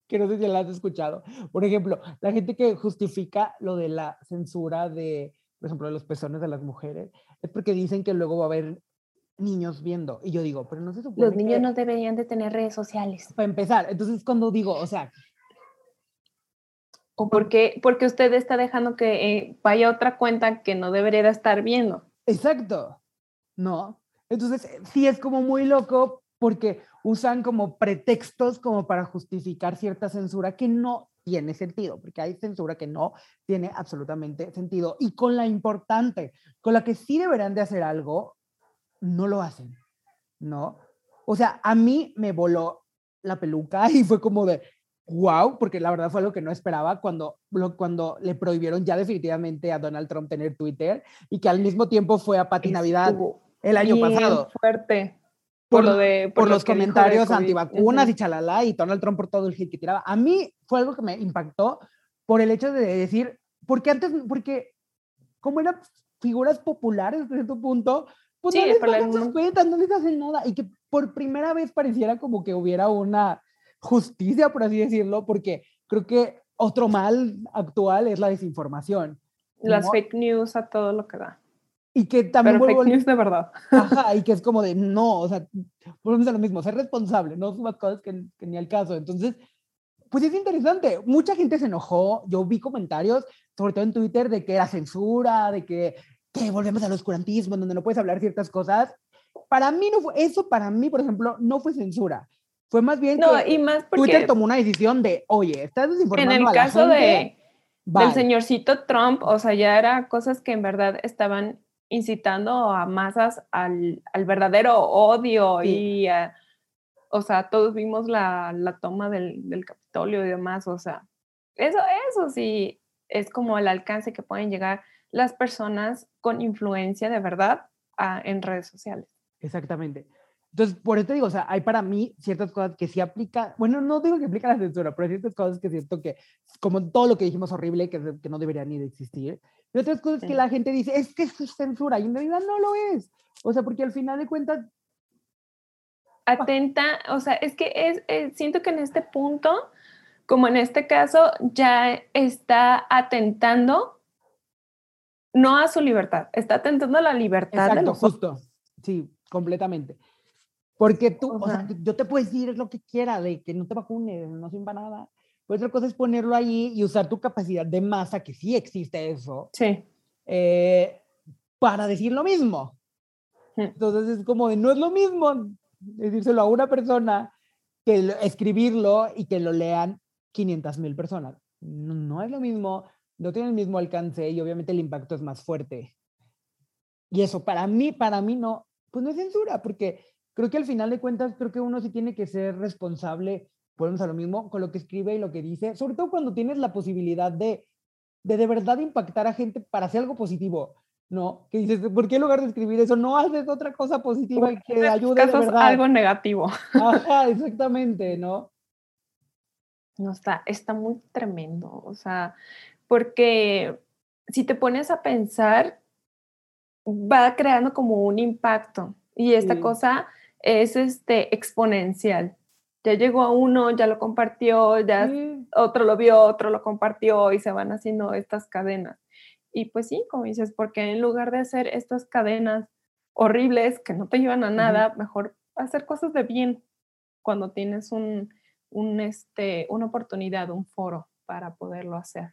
que no sé si la has escuchado. Por ejemplo, la gente que justifica lo de la censura de, por ejemplo, de los pezones de las mujeres, es porque dicen que luego va a haber niños viendo. Y yo digo, pero no se supone Los niños no deberían de tener redes sociales. Para empezar, entonces cuando digo, o sea... ¿O porque, porque usted está dejando que eh, vaya otra cuenta que no debería estar viendo? Exacto. No. Entonces, sí es como muy loco porque usan como pretextos como para justificar cierta censura que no tiene sentido, porque hay censura que no tiene absolutamente sentido. Y con la importante, con la que sí deberían de hacer algo, no lo hacen, ¿no? O sea, a mí me voló la peluca y fue como de, wow, porque la verdad fue algo que no esperaba cuando, cuando le prohibieron ya definitivamente a Donald Trump tener Twitter y que al mismo tiempo fue a Pati Navidad el año pasado. fuerte por, lo de, por, los comentarios antivacunas y chalala y Donald Trump por todo el hit que tiraba. A mí fue algo que me impactó por el hecho de decir, porque antes, porque como eran figuras populares desde cierto punto, pues no les no les hacen nada y que por primera vez pareciera como que hubiera una justicia, por así decirlo, porque creo que otro mal actual es la desinformación. Las fake news a todo lo que da. Y que también... Pero fake news de verdad. Ajá, y que es como de, no, o sea, volvemos a lo mismo, ser responsable, no más cosas que, que ni al caso. Entonces, pues es interesante. Mucha gente se enojó. Yo vi comentarios, sobre todo en Twitter, de que era censura, de que, que volvemos al oscurantismo, en donde no puedes hablar ciertas cosas. Para mí no fue, eso para mí, por ejemplo, no fue censura. Fue más bien no, que y más porque Twitter tomó una decisión de, oye, estás desinformando En el a la caso gente? de, del señorcito Trump, o sea, ya era cosas que en verdad estaban incitando a masas al, al verdadero odio y, o sea, todos vimos la, la toma del, del, Capitolio y demás, o sea, eso, eso sí, es como el alcance que pueden llegar las personas con influencia de verdad en redes sociales. Exactamente. Entonces, por eso digo, o sea, hay para mí ciertas cosas que sí aplica, bueno, no digo que aplica la censura, pero hay ciertas cosas que siento que, como todo lo que dijimos horrible, que, que no debería ni de existir, y otras cosas que la gente dice, es que es censura, y en realidad no lo es. O sea, porque al final de cuentas... Atenta, o sea, es que es, siento que en este punto, como en este caso, ya está atentando no a su libertad, está atentando a la libertad Exacto, de los justo. Sí, completamente. Porque tú, o, sea, yo te puedo decir lo que quiera, de que no te vacunes, no sirva nada. Otra cosa es ponerlo ahí y usar tu capacidad de masa, que sí existe eso, sí. Eh, para decir lo mismo. Entonces es como de, no es lo mismo decírselo a una persona que escribirlo y que lo lean 500 mil personas. No, no, es lo mismo, no tiene el mismo alcance y obviamente el impacto es más fuerte. Y eso para mí, para mí no, pues no es censura, porque creo que al final de cuentas, creo que uno sí tiene que ser responsable, ponemos a lo mismo, con lo que escribe y lo que dice, sobre todo cuando tienes la posibilidad de de, de verdad impactar a gente para hacer algo positivo. ¿no? Que dices, ¿por qué en lugar de escribir eso no haces otra cosa positiva y que ayude de verdad? algo negativo. Ajá, exactamente, ¿no? No está, está muy tremendo, o sea, porque si te pones a pensar, va creando como un impacto y esta cosa es este exponencial. Ya llegó a uno, ya lo compartió, ya otro lo vio, otro lo compartió y se van haciendo estas cadenas. Y pues sí, como dices, porque en lugar de hacer estas cadenas horribles que no te llevan a nada, mejor hacer cosas de bien cuando tienes un, un, este, una oportunidad, un foro para poderlo hacer.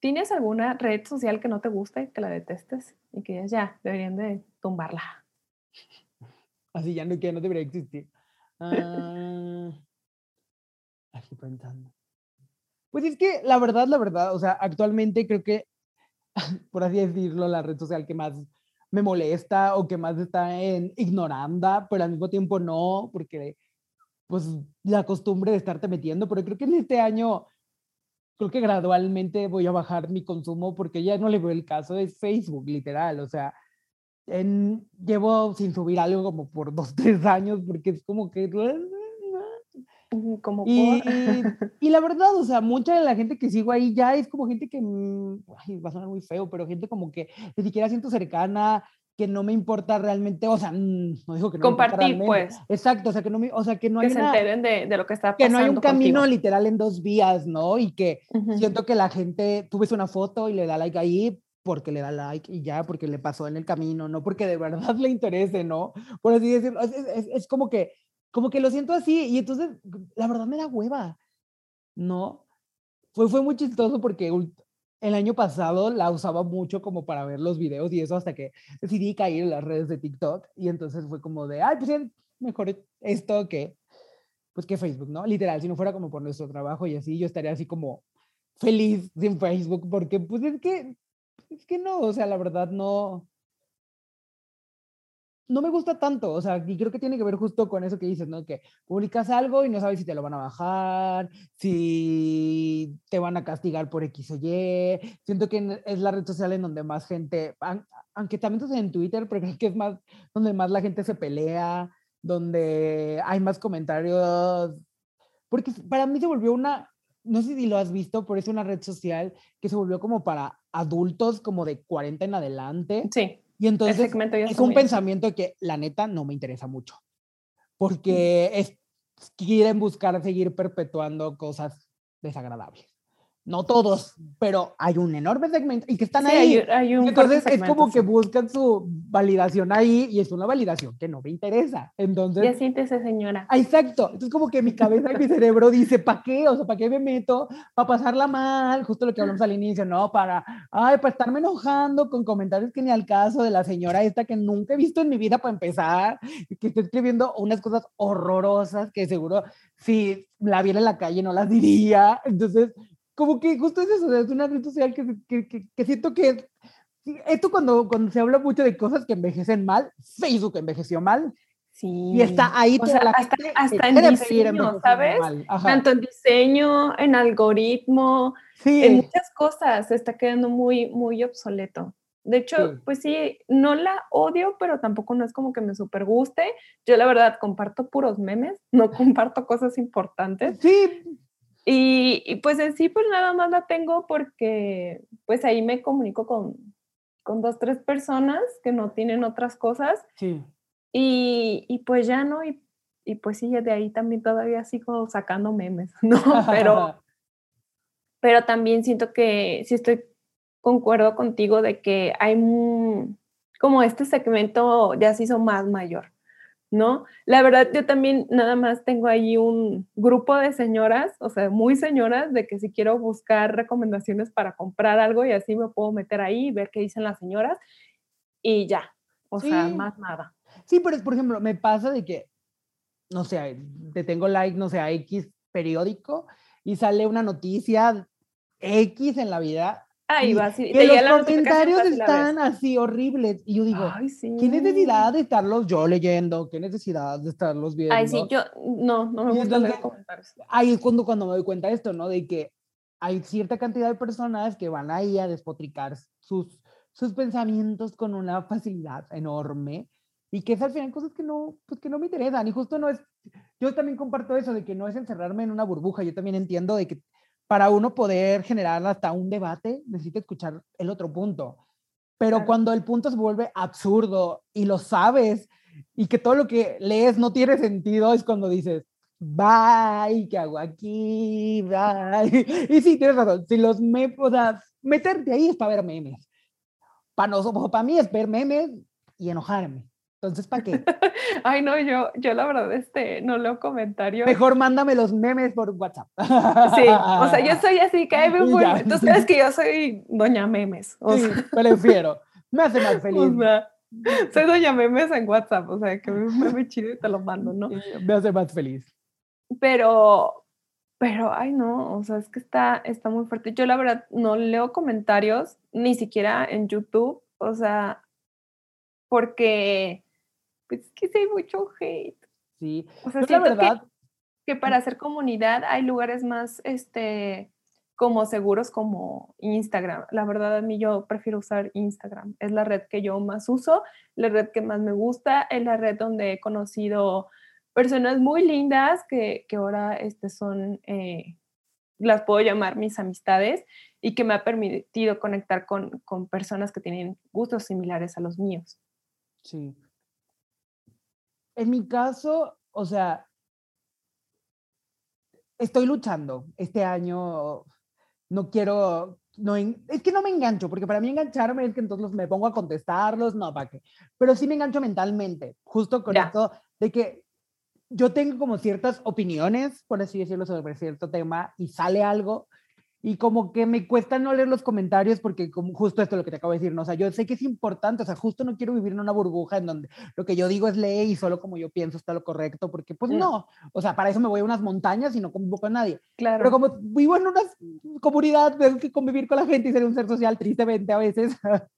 ¿Tienes alguna red social que no te guste, que la detestes y que ya deberían de tumbarla? Así ya no, que no debería existir. Ah, aquí pensando. Pues es que la verdad, la verdad, o sea, actualmente creo que, por así decirlo, la red social que más me molesta o que más está en ignoranda, pero al mismo tiempo no, porque pues la costumbre de estarte metiendo, pero creo que en este año, creo que gradualmente voy a bajar mi consumo porque ya no le veo el caso, es Facebook, literal, o sea, en, llevo sin subir algo como por dos, tres años porque es como que como y, y, la verdad, o sea, mucha de la gente que sigo ahí ya es como gente que, mm, va a sonar muy feo, pero gente como que ni siquiera siento cercana, que no me importa realmente, o sea, mm, no digo que no compartir, pues. Exacto, o sea, que no me, o sea, que no que hay se enteren de, de, lo que está pasando. Que no hay un camino literal en dos vías, ¿no? Y que siento que la gente, tú ves una foto y le da like ahí porque le da like y ya, porque le pasó en el camino, no porque de verdad le interese, ¿no? Por así decirlo, es, es, es como que como que lo siento así y entonces la verdad me da hueva, ¿no? Fue, fue muy chistoso porque el año pasado la usaba mucho como para ver los videos y eso hasta que decidí caer en las redes de TikTok y entonces fue como de, ay, pues mejor esto que, pues que Facebook, ¿no? Literal, si no fuera como por nuestro trabajo y así, yo estaría así como feliz sin Facebook porque pues es que, es que no, o sea, la verdad no, no me gusta tanto, o sea, y creo que tiene que ver justo con eso que dices, ¿no? Que publicas algo y no sabes si te lo van a bajar, si te van a castigar por X o Y. Siento que es la red social en donde más gente, aunque también estás en Twitter, pero creo que es más donde más la gente se pelea, donde hay más comentarios. Porque para mí se volvió una, no sé si lo has visto, pero es una red social que se volvió como para adultos como de 40 en adelante. Sí y entonces es un pensamiento que la neta no me interesa mucho, porque es, quieren buscar seguir perpetuando cosas desagradables no todos, pero hay un enorme segmento y que están ahí. Entonces es como que buscan su validación ahí y es una validación que no me interesa. Entonces. Ya siéntese, señora. Ah, exacto. Entonces como que mi cabeza y mi cerebro dice, ¿para qué? O sea, ¿para qué me meto? Para pasarla mal, justo lo que hablamos al inicio, ¿no? Para, ay, para estarme enojando con comentarios que ni al caso de la señora esta que nunca he visto en mi vida para empezar, que está escribiendo unas cosas horrorosas que seguro si la viera en la calle no las diría. Entonces, como que justo es eso, es una red social que, que, que, siento que esto cuando, cuando se habla mucho de cosas que envejecen mal, Facebook envejeció mal. Sí. Y está ahí sea, la hasta, hasta que en diseño, ¿sabes? Tanto en diseño, en algoritmo, Sí, en muchas cosas se está quedando muy, muy obsoleto. De hecho, Sí. pues sí, no la odio, pero tampoco no es como que me super guste. Yo la verdad comparto puros memes, no comparto cosas importantes. sí, Y, y, pues en sí, pues nada más la tengo porque pues ahí me comunico con, con dos, tres personas que no tienen otras cosas sí. y, y pues ya no, y, y pues sí, de ahí también todavía sigo sacando memes, ¿no? Pero, pero también siento que sí estoy concuerdo contigo de que hay como este segmento ya se hizo más mayor, ¿no? La verdad, yo también nada más tengo ahí un grupo de señoras, o sea, muy señoras, de que si quiero buscar recomendaciones para comprar algo y así me puedo meter ahí y ver qué dicen las señoras y ya, o sea, más nada. Sí, pero es, por ejemplo, me pasa de que, no sé, te tengo like, no sé, a X periódico y sale una noticia X en la vida. Ahí y vas, y que los comentarios están así horribles. Y yo digo, Ay, sí. ¿qué necesidad de estarlos yo leyendo? ¿Qué necesidad de estarlos viendo? Ay, sí, yo no, no me gusta leer comentarios. Ahí es cuando, cuando me doy cuenta de esto, ¿no? De que hay cierta cantidad de personas que van ahí a despotricar sus, sus pensamientos con una facilidad enorme y que es al final cosas que no, pues que no me interesan. Y justo no es, yo también comparto eso de que no es encerrarme en una burbuja. Yo también entiendo de que para uno poder generar hasta un debate necesita escuchar el otro punto. Pero Claro. cuando el punto se vuelve absurdo y lo sabes y que todo lo que lees no tiene sentido, es cuando dices, bye, ¿qué hago aquí? Bye. Y sí, tienes razón, si los memes, o sea, meterte ahí es para ver memes. Para nosotros, para mí es ver memes y enojarme. Entonces, ¿para qué? Ay, no, yo, yo la verdad, este, no leo comentarios. Mejor mándame los memes por WhatsApp. Sí, o sea, yo soy así, que ay, me Y voy- ya. Tú sabes que yo soy doña memes. O Sí, sea, prefiero. Me hace más feliz. o sea, soy doña memes en WhatsApp, o sea, que un meme chido y te lo mando, ¿no? Me hace más feliz. Pero, pero, ay, no, o sea, es que está, está muy fuerte. Yo la verdad no leo comentarios, ni siquiera en YouTube, o sea, porque, pues es que sí hay mucho hate. Sí. O sea, Yo la que- verdad, que para hacer comunidad hay lugares más, este, como seguros como Instagram. La verdad, a mí yo prefiero usar Instagram. Es la red que yo más uso, la red que más me gusta, es la red donde he conocido personas muy lindas que, que ahora este, son, eh, las puedo llamar mis amistades y que me ha permitido conectar con, con personas que tienen gustos similares a los míos. Sí. En mi caso, o sea, estoy luchando este año. No quiero, no, es que no me engancho, porque para mí engancharme es que entonces me pongo a contestarlos, no, ¿para qué? Pero sí me engancho mentalmente, justo con Ya. esto de que yo tengo como ciertas opiniones, por así decirlo, sobre cierto tema y sale algo y como que me cuesta no leer los comentarios porque como justo esto es lo que te acabo de decir, ¿no? O sea, yo sé que es importante, o sea, justo no quiero vivir en una burbuja en donde lo que yo digo es ley y solo como yo pienso está lo correcto, porque pues No. no, o sea, para eso me voy a unas montañas y no convoco a nadie. Claro. Pero como vivo en una comunidad, tengo que convivir con la gente y ser un ser social tristemente a veces.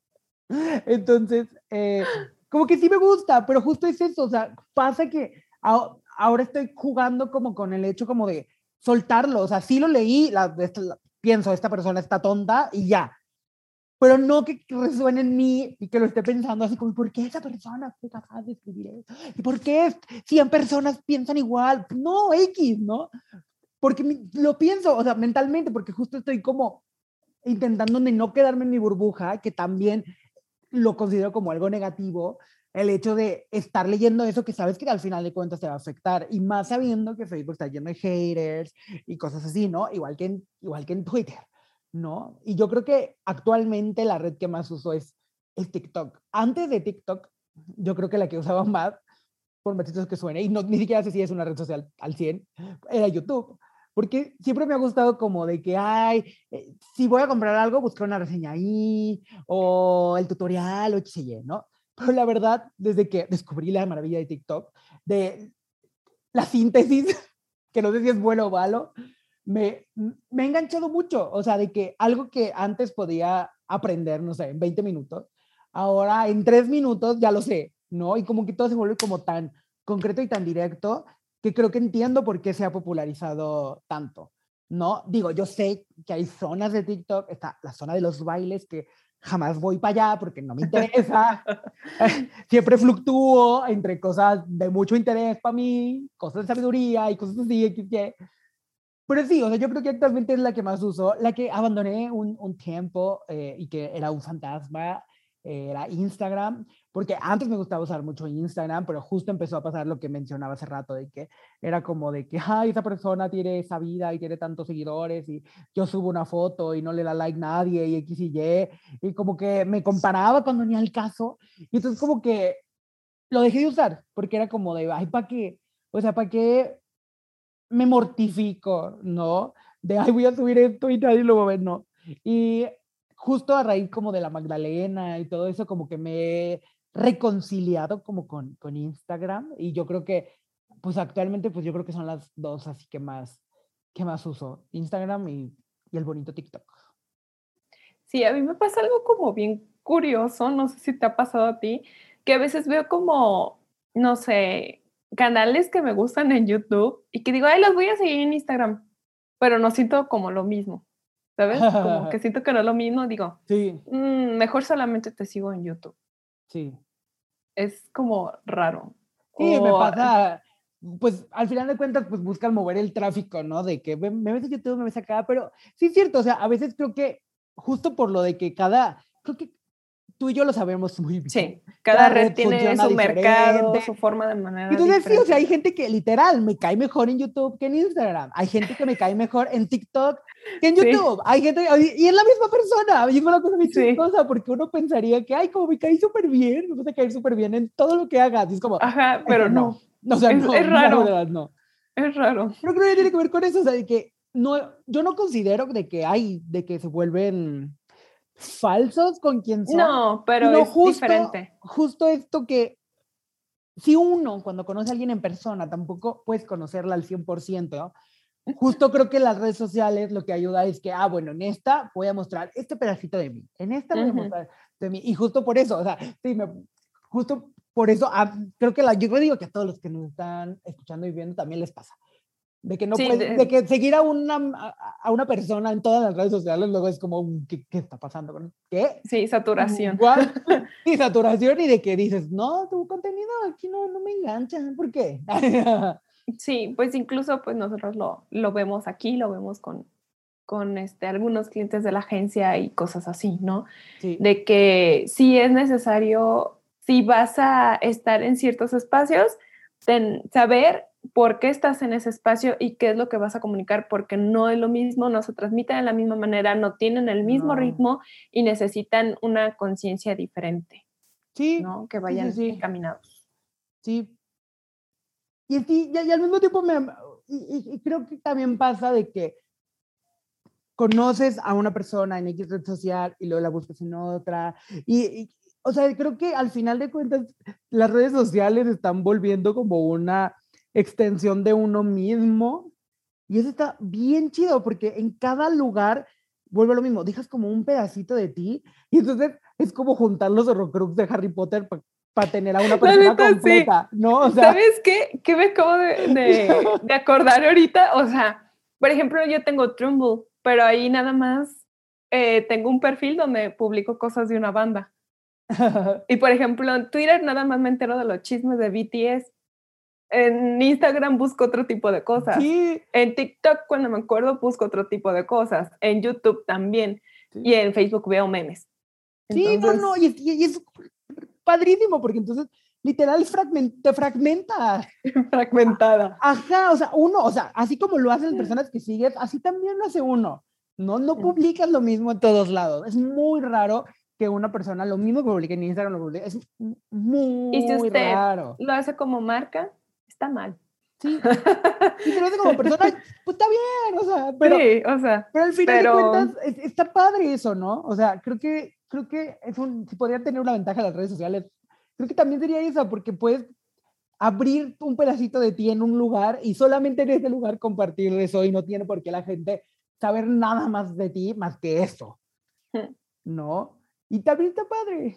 Entonces, eh, como que sí me gusta, pero justo es eso, o sea, pasa que a- ahora estoy jugando como con el hecho como de soltarlo, o sea, sí lo leí, la, la- pienso, esta persona está tonta y ya, pero no que resuene en mí y que lo esté pensando así como, ¿por qué esa persona fue capaz de escribir eso? ¿Y por qué 100 personas piensan igual? No, X, ¿no? Porque lo pienso, o sea, mentalmente, porque justo estoy como intentando de no quedarme en mi burbuja, que también lo considero como algo negativo, el hecho de estar leyendo eso que sabes que al final de cuentas te va a afectar, y más sabiendo que Facebook está lleno de haters y cosas así, ¿no? Igual que en, igual que en Twitter, ¿no? Y yo creo que actualmente la red que más uso es, es TikTok. Antes de TikTok, yo creo que la que usaba más, por chistoso que suene, y no, ni siquiera sé si es una red social al 100, era YouTube. Porque siempre me ha gustado como de que, ay, eh, si voy a comprar algo, buscar una reseña ahí, o el tutorial, o X y Y, ¿no? La verdad, desde que descubrí la maravilla de TikTok, de la síntesis, que no sé si es bueno o malo, me, me ha enganchado mucho. O sea, de que algo que antes podía aprender, no sé, en 20 minutos, ahora en 3 minutos ya lo sé, ¿no? Y como que todo se vuelve como tan concreto y tan directo que creo que entiendo por qué se ha popularizado tanto. No, digo, yo sé que hay zonas de TikTok, está la zona de los bailes que jamás voy para allá porque no me interesa. Siempre fluctúo entre cosas de mucho interés para mí, cosas de sabiduría y cosas así. Pero sí, o sea, yo creo que actualmente es la que más uso, la que abandoné un, un tiempo eh, y que era un fantasma era Instagram, porque antes me gustaba usar mucho Instagram, pero justo empezó a pasar lo que mencionaba hace rato, de que era como de que, ay, esa persona tiene esa vida y tiene tantos seguidores y yo subo una foto y no le da like nadie y X y Y, y como que me comparaba cuando ni al caso, y entonces como que lo dejé de usar, porque era como de, ay, ¿para qué? O sea, ¿para qué me mortifico, no? De, ay, voy a subir esto y nadie lo va a ver, no. Y justo a raíz como de la Magdalena y todo eso, como que me he reconciliado como con, con Instagram y yo creo que, pues actualmente, pues yo creo que son las dos así que más, que más uso, Instagram y, y el bonito TikTok. Sí, a mí me pasa algo como bien curioso, no sé si te ha pasado a ti, que a veces veo como, no sé, canales que me gustan en YouTube y que digo, ay, los voy a seguir en Instagram, pero no siento como lo mismo. ¿Sabes? Como que siento que no es lo mismo, digo, sí. Mm, mejor solamente te sigo en YouTube. Sí. Es como raro. Sí, me pasa, pues al final de cuentas, pues buscan mover el tráfico, ¿no? De que me ves en YouTube, me ves acá, pero sí es cierto, o sea, a veces creo que justo por lo de que cada, creo que tú y yo lo sabemos muy bien. Sí, cada, red, tiene su mercado, su forma de manera. Entonces, sí, o sea, hay gente que literal me cae mejor en YouTube que en Instagram. Hay gente que me cae mejor en TikTok que en YouTube. Hay gente, y es la misma persona. Y es una cosa muy chistosa porque uno pensaría que, ay, como me cae súper bien, me gusta caer súper bien en todo lo que hagas. Y es como, ajá, pero no. no. O sea, es, no, es raro. verdad, no. Es raro. Pero creo que tiene que ver con eso, o sea, de que no, yo no considero de que hay, de que se vuelven falsos con quien son. No, pero es justo, diferente. Justo esto que si uno cuando conoce a alguien en persona tampoco puedes conocerla al 100%, ¿no? Justo creo que las redes sociales lo que ayuda es que, ah, bueno, en esta voy a mostrar este pedacito de mí, en esta voy a mostrar de mí, y justo por eso, o sea, sí, me, justo por eso, ah, creo que la, yo digo que a todos los que nos están escuchando y viendo también les pasa. De que no de... que seguir a una, a una persona en todas las redes sociales luego es como, ¿qué, qué está pasando? ¿Qué? Sí, saturación. Sí, saturación y de que dices, no, tu contenido aquí no, no me engancha, ¿por qué? sí, pues incluso pues nosotros lo, lo vemos aquí, lo vemos con, con este, algunos clientes de la agencia y cosas así, ¿no? Sí. De que sí es necesario, si vas a estar en ciertos espacios, ten, saber por qué estás en ese espacio y qué es lo que vas a comunicar, porque no es lo mismo, no se transmiten de la misma manera, no tienen el mismo No. ritmo y necesitan una conciencia diferente, Sí, ¿no? Que vayan sí. encaminados. sí. Y, sí, y, y al mismo tiempo me, y, y- creo que también pasa de que conoces a una persona en X red social y luego la buscas en otra. Y, o sea, creo que al final de cuentas las redes sociales están volviendo como una extensión de uno mismo. Y eso está bien chido porque en cada lugar vuelve lo mismo, dejas como un pedacito de ti y entonces es como juntar los horrocrux de Harry Potter para tener a una persona neta, sí. completa, ¿no? O sea, ¿Sabes qué? ¿Qué me acabo de, de, de acordar ahorita? O sea, por ejemplo, yo tengo Trumbull, pero ahí nada más eh, tengo un perfil donde publico cosas de una banda. Y por ejemplo, en Twitter nada más me entero de los chismes de BTS. En Instagram busco otro tipo de cosas. sí, En TikTok, cuando me acuerdo, busco otro tipo de cosas. En YouTube también. Sí. Y en Facebook veo memes. sí, no, Entonces, no, y es, y es padrísimo porque entonces literal fragmen- te fragmenta. Fragmentada. Ajá, o sea, uno, o sea, así como lo hacen personas que sigues, así también lo hace uno. No, no Sí. publicas lo mismo en todos lados. Es muy raro que una persona lo mismo que publique en Instagram lo publique. Es muy Y si usted raro. lo hace como marca, está mal. Sí. Y si lo hace como persona, pues está bien, o sea, pero, sí, o sea, pero al final pero- de cuentas es- está padre eso, ¿no? O sea, creo que, creo que es un, si podrían tener una ventaja las redes sociales, creo que también sería esa, porque puedes abrir un pedacito de ti en un lugar y solamente en ese lugar compartir eso y no tiene por qué la gente saber nada más de ti más que eso. ¿no? Y también está padre.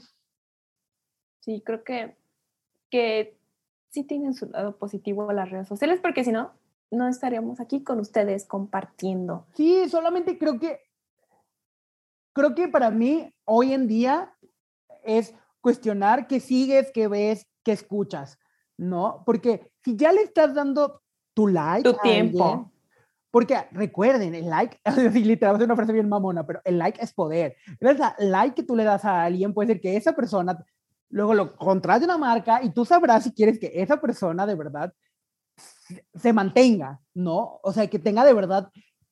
sí, creo que, que sí tienen su lado positivo las redes sociales, porque si no, no estaríamos aquí con ustedes compartiendo. Sí, solamente creo que, creo que para mí hoy en día es cuestionar qué sigues, qué ves, qué escuchas, ¿no? Porque si ya le estás dando tu like, tu tiempo. porque recuerden, el like, literalmente es una frase bien mamona, pero el like es poder. Gracias al like que tú le das a alguien, puede ser que esa persona luego lo contrate una marca y tú sabrás si quieres que esa persona de verdad se mantenga, ¿no? O sea, que tenga de verdad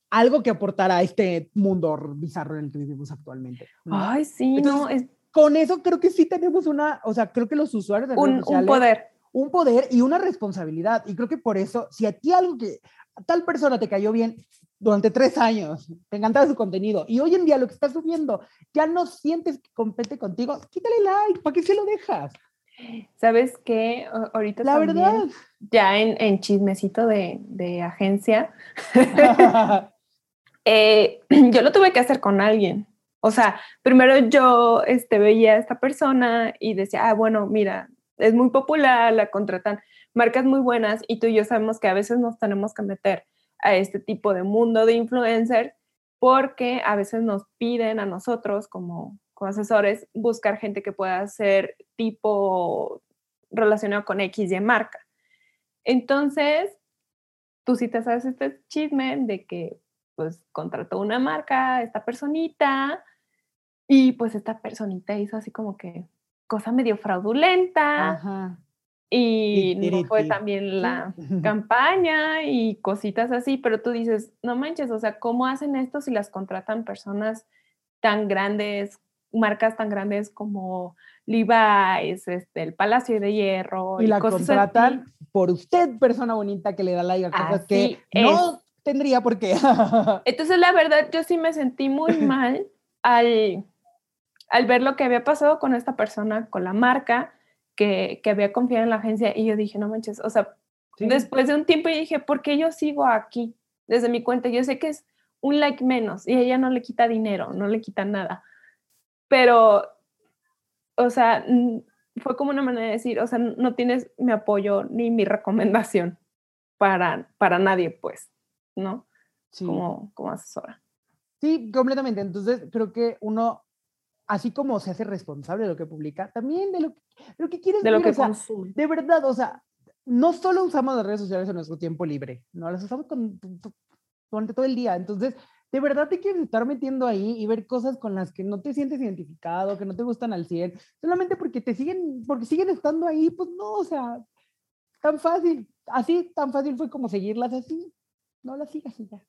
algo que aportar a este mundo bizarro en el que vivimos actualmente. Ay, sí, no, es... Con eso creo que sí tenemos una, o sea, creo que los usuarios de un, un poder. Un poder y una responsabilidad. Y creo que por eso, si a ti algo que a tal persona te cayó bien durante tres años, te encantaba su contenido, y hoy en día lo que estás subiendo ya no sientes que compete contigo, quítale like, ¿para qué se lo dejas? ¿Sabes qué? Ahorita La verdad. Ya en, en chismecito de, de agencia, eh, yo lo tuve que hacer con alguien. O sea, primero yo este, veía a esta persona y decía, ah, bueno, mira, es muy popular, la contratan marcas muy buenas y tú y yo sabemos que a veces nos tenemos que meter a este tipo de mundo de influencer porque a veces nos piden a nosotros como, como asesores buscar gente que pueda ser tipo relacionado con X y marca. Entonces, tú sí te sabes este chisme de que pues contrató una marca, esta personita, y pues esta personita hizo así como que cosa medio fraudulenta. Y no fue también la campaña y cositas así, pero tú dices, no manches, o sea, ¿cómo hacen esto si las contratan personas tan grandes, marcas tan grandes como Levi's, este, el Palacio de Hierro? Y, la contratan por usted, persona bonita que le da like a cosas que no tendría por qué. Entonces, la verdad, yo sí me sentí muy mal al al ver lo que había pasado con esta persona, con la marca, que, que había confiado en la agencia, y yo dije, no manches, o sea, después de un tiempo y dije, ¿por qué yo sigo aquí? Desde mi cuenta, yo sé que es un like menos y ella no le quita dinero, no le quita nada. Pero, o sea, fue como una manera de decir, o sea, no tienes mi apoyo ni mi recomendación para, para nadie, pues, ¿no? Como, como asesora. Sí, completamente. Entonces, creo que uno así como se hace responsable de lo que publica, también de lo que, lo que quieres de lo que consume. De verdad, o sea, no solo usamos las redes sociales en nuestro tiempo libre, no las usamos durante todo el día. Entonces, de verdad te quieres estar metiendo ahí y ver cosas con las que no te sientes identificado, que no te gustan al 100, solamente porque te siguen, porque siguen estando ahí, pues no, o sea, tan fácil, así, tan fácil fue como seguirlas así, no las sigas y ya.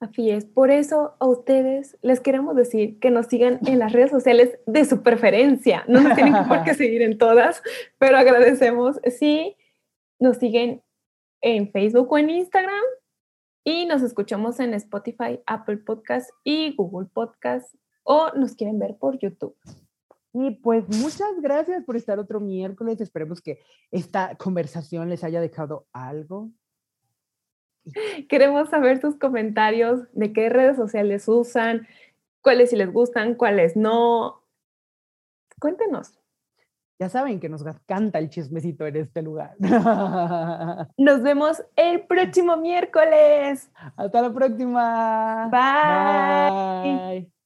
Así es, por eso a ustedes les queremos decir que nos sigan en las redes sociales de su preferencia. No nos tienen por qué seguir en todas, pero agradecemos si nos siguen en Facebook o en Instagram y nos escuchamos en Spotify, Apple Podcast y Google Podcast o nos quieren ver por YouTube. Y pues muchas gracias por estar otro miércoles. Esperemos que esta conversación les haya dejado algo Queremos saber sus comentarios de qué redes sociales usan, cuáles si les gustan, cuáles no. Cuéntenos. Ya saben que nos encanta el chismecito en este lugar. Nos vemos el próximo miércoles. Hasta la próxima. Bye.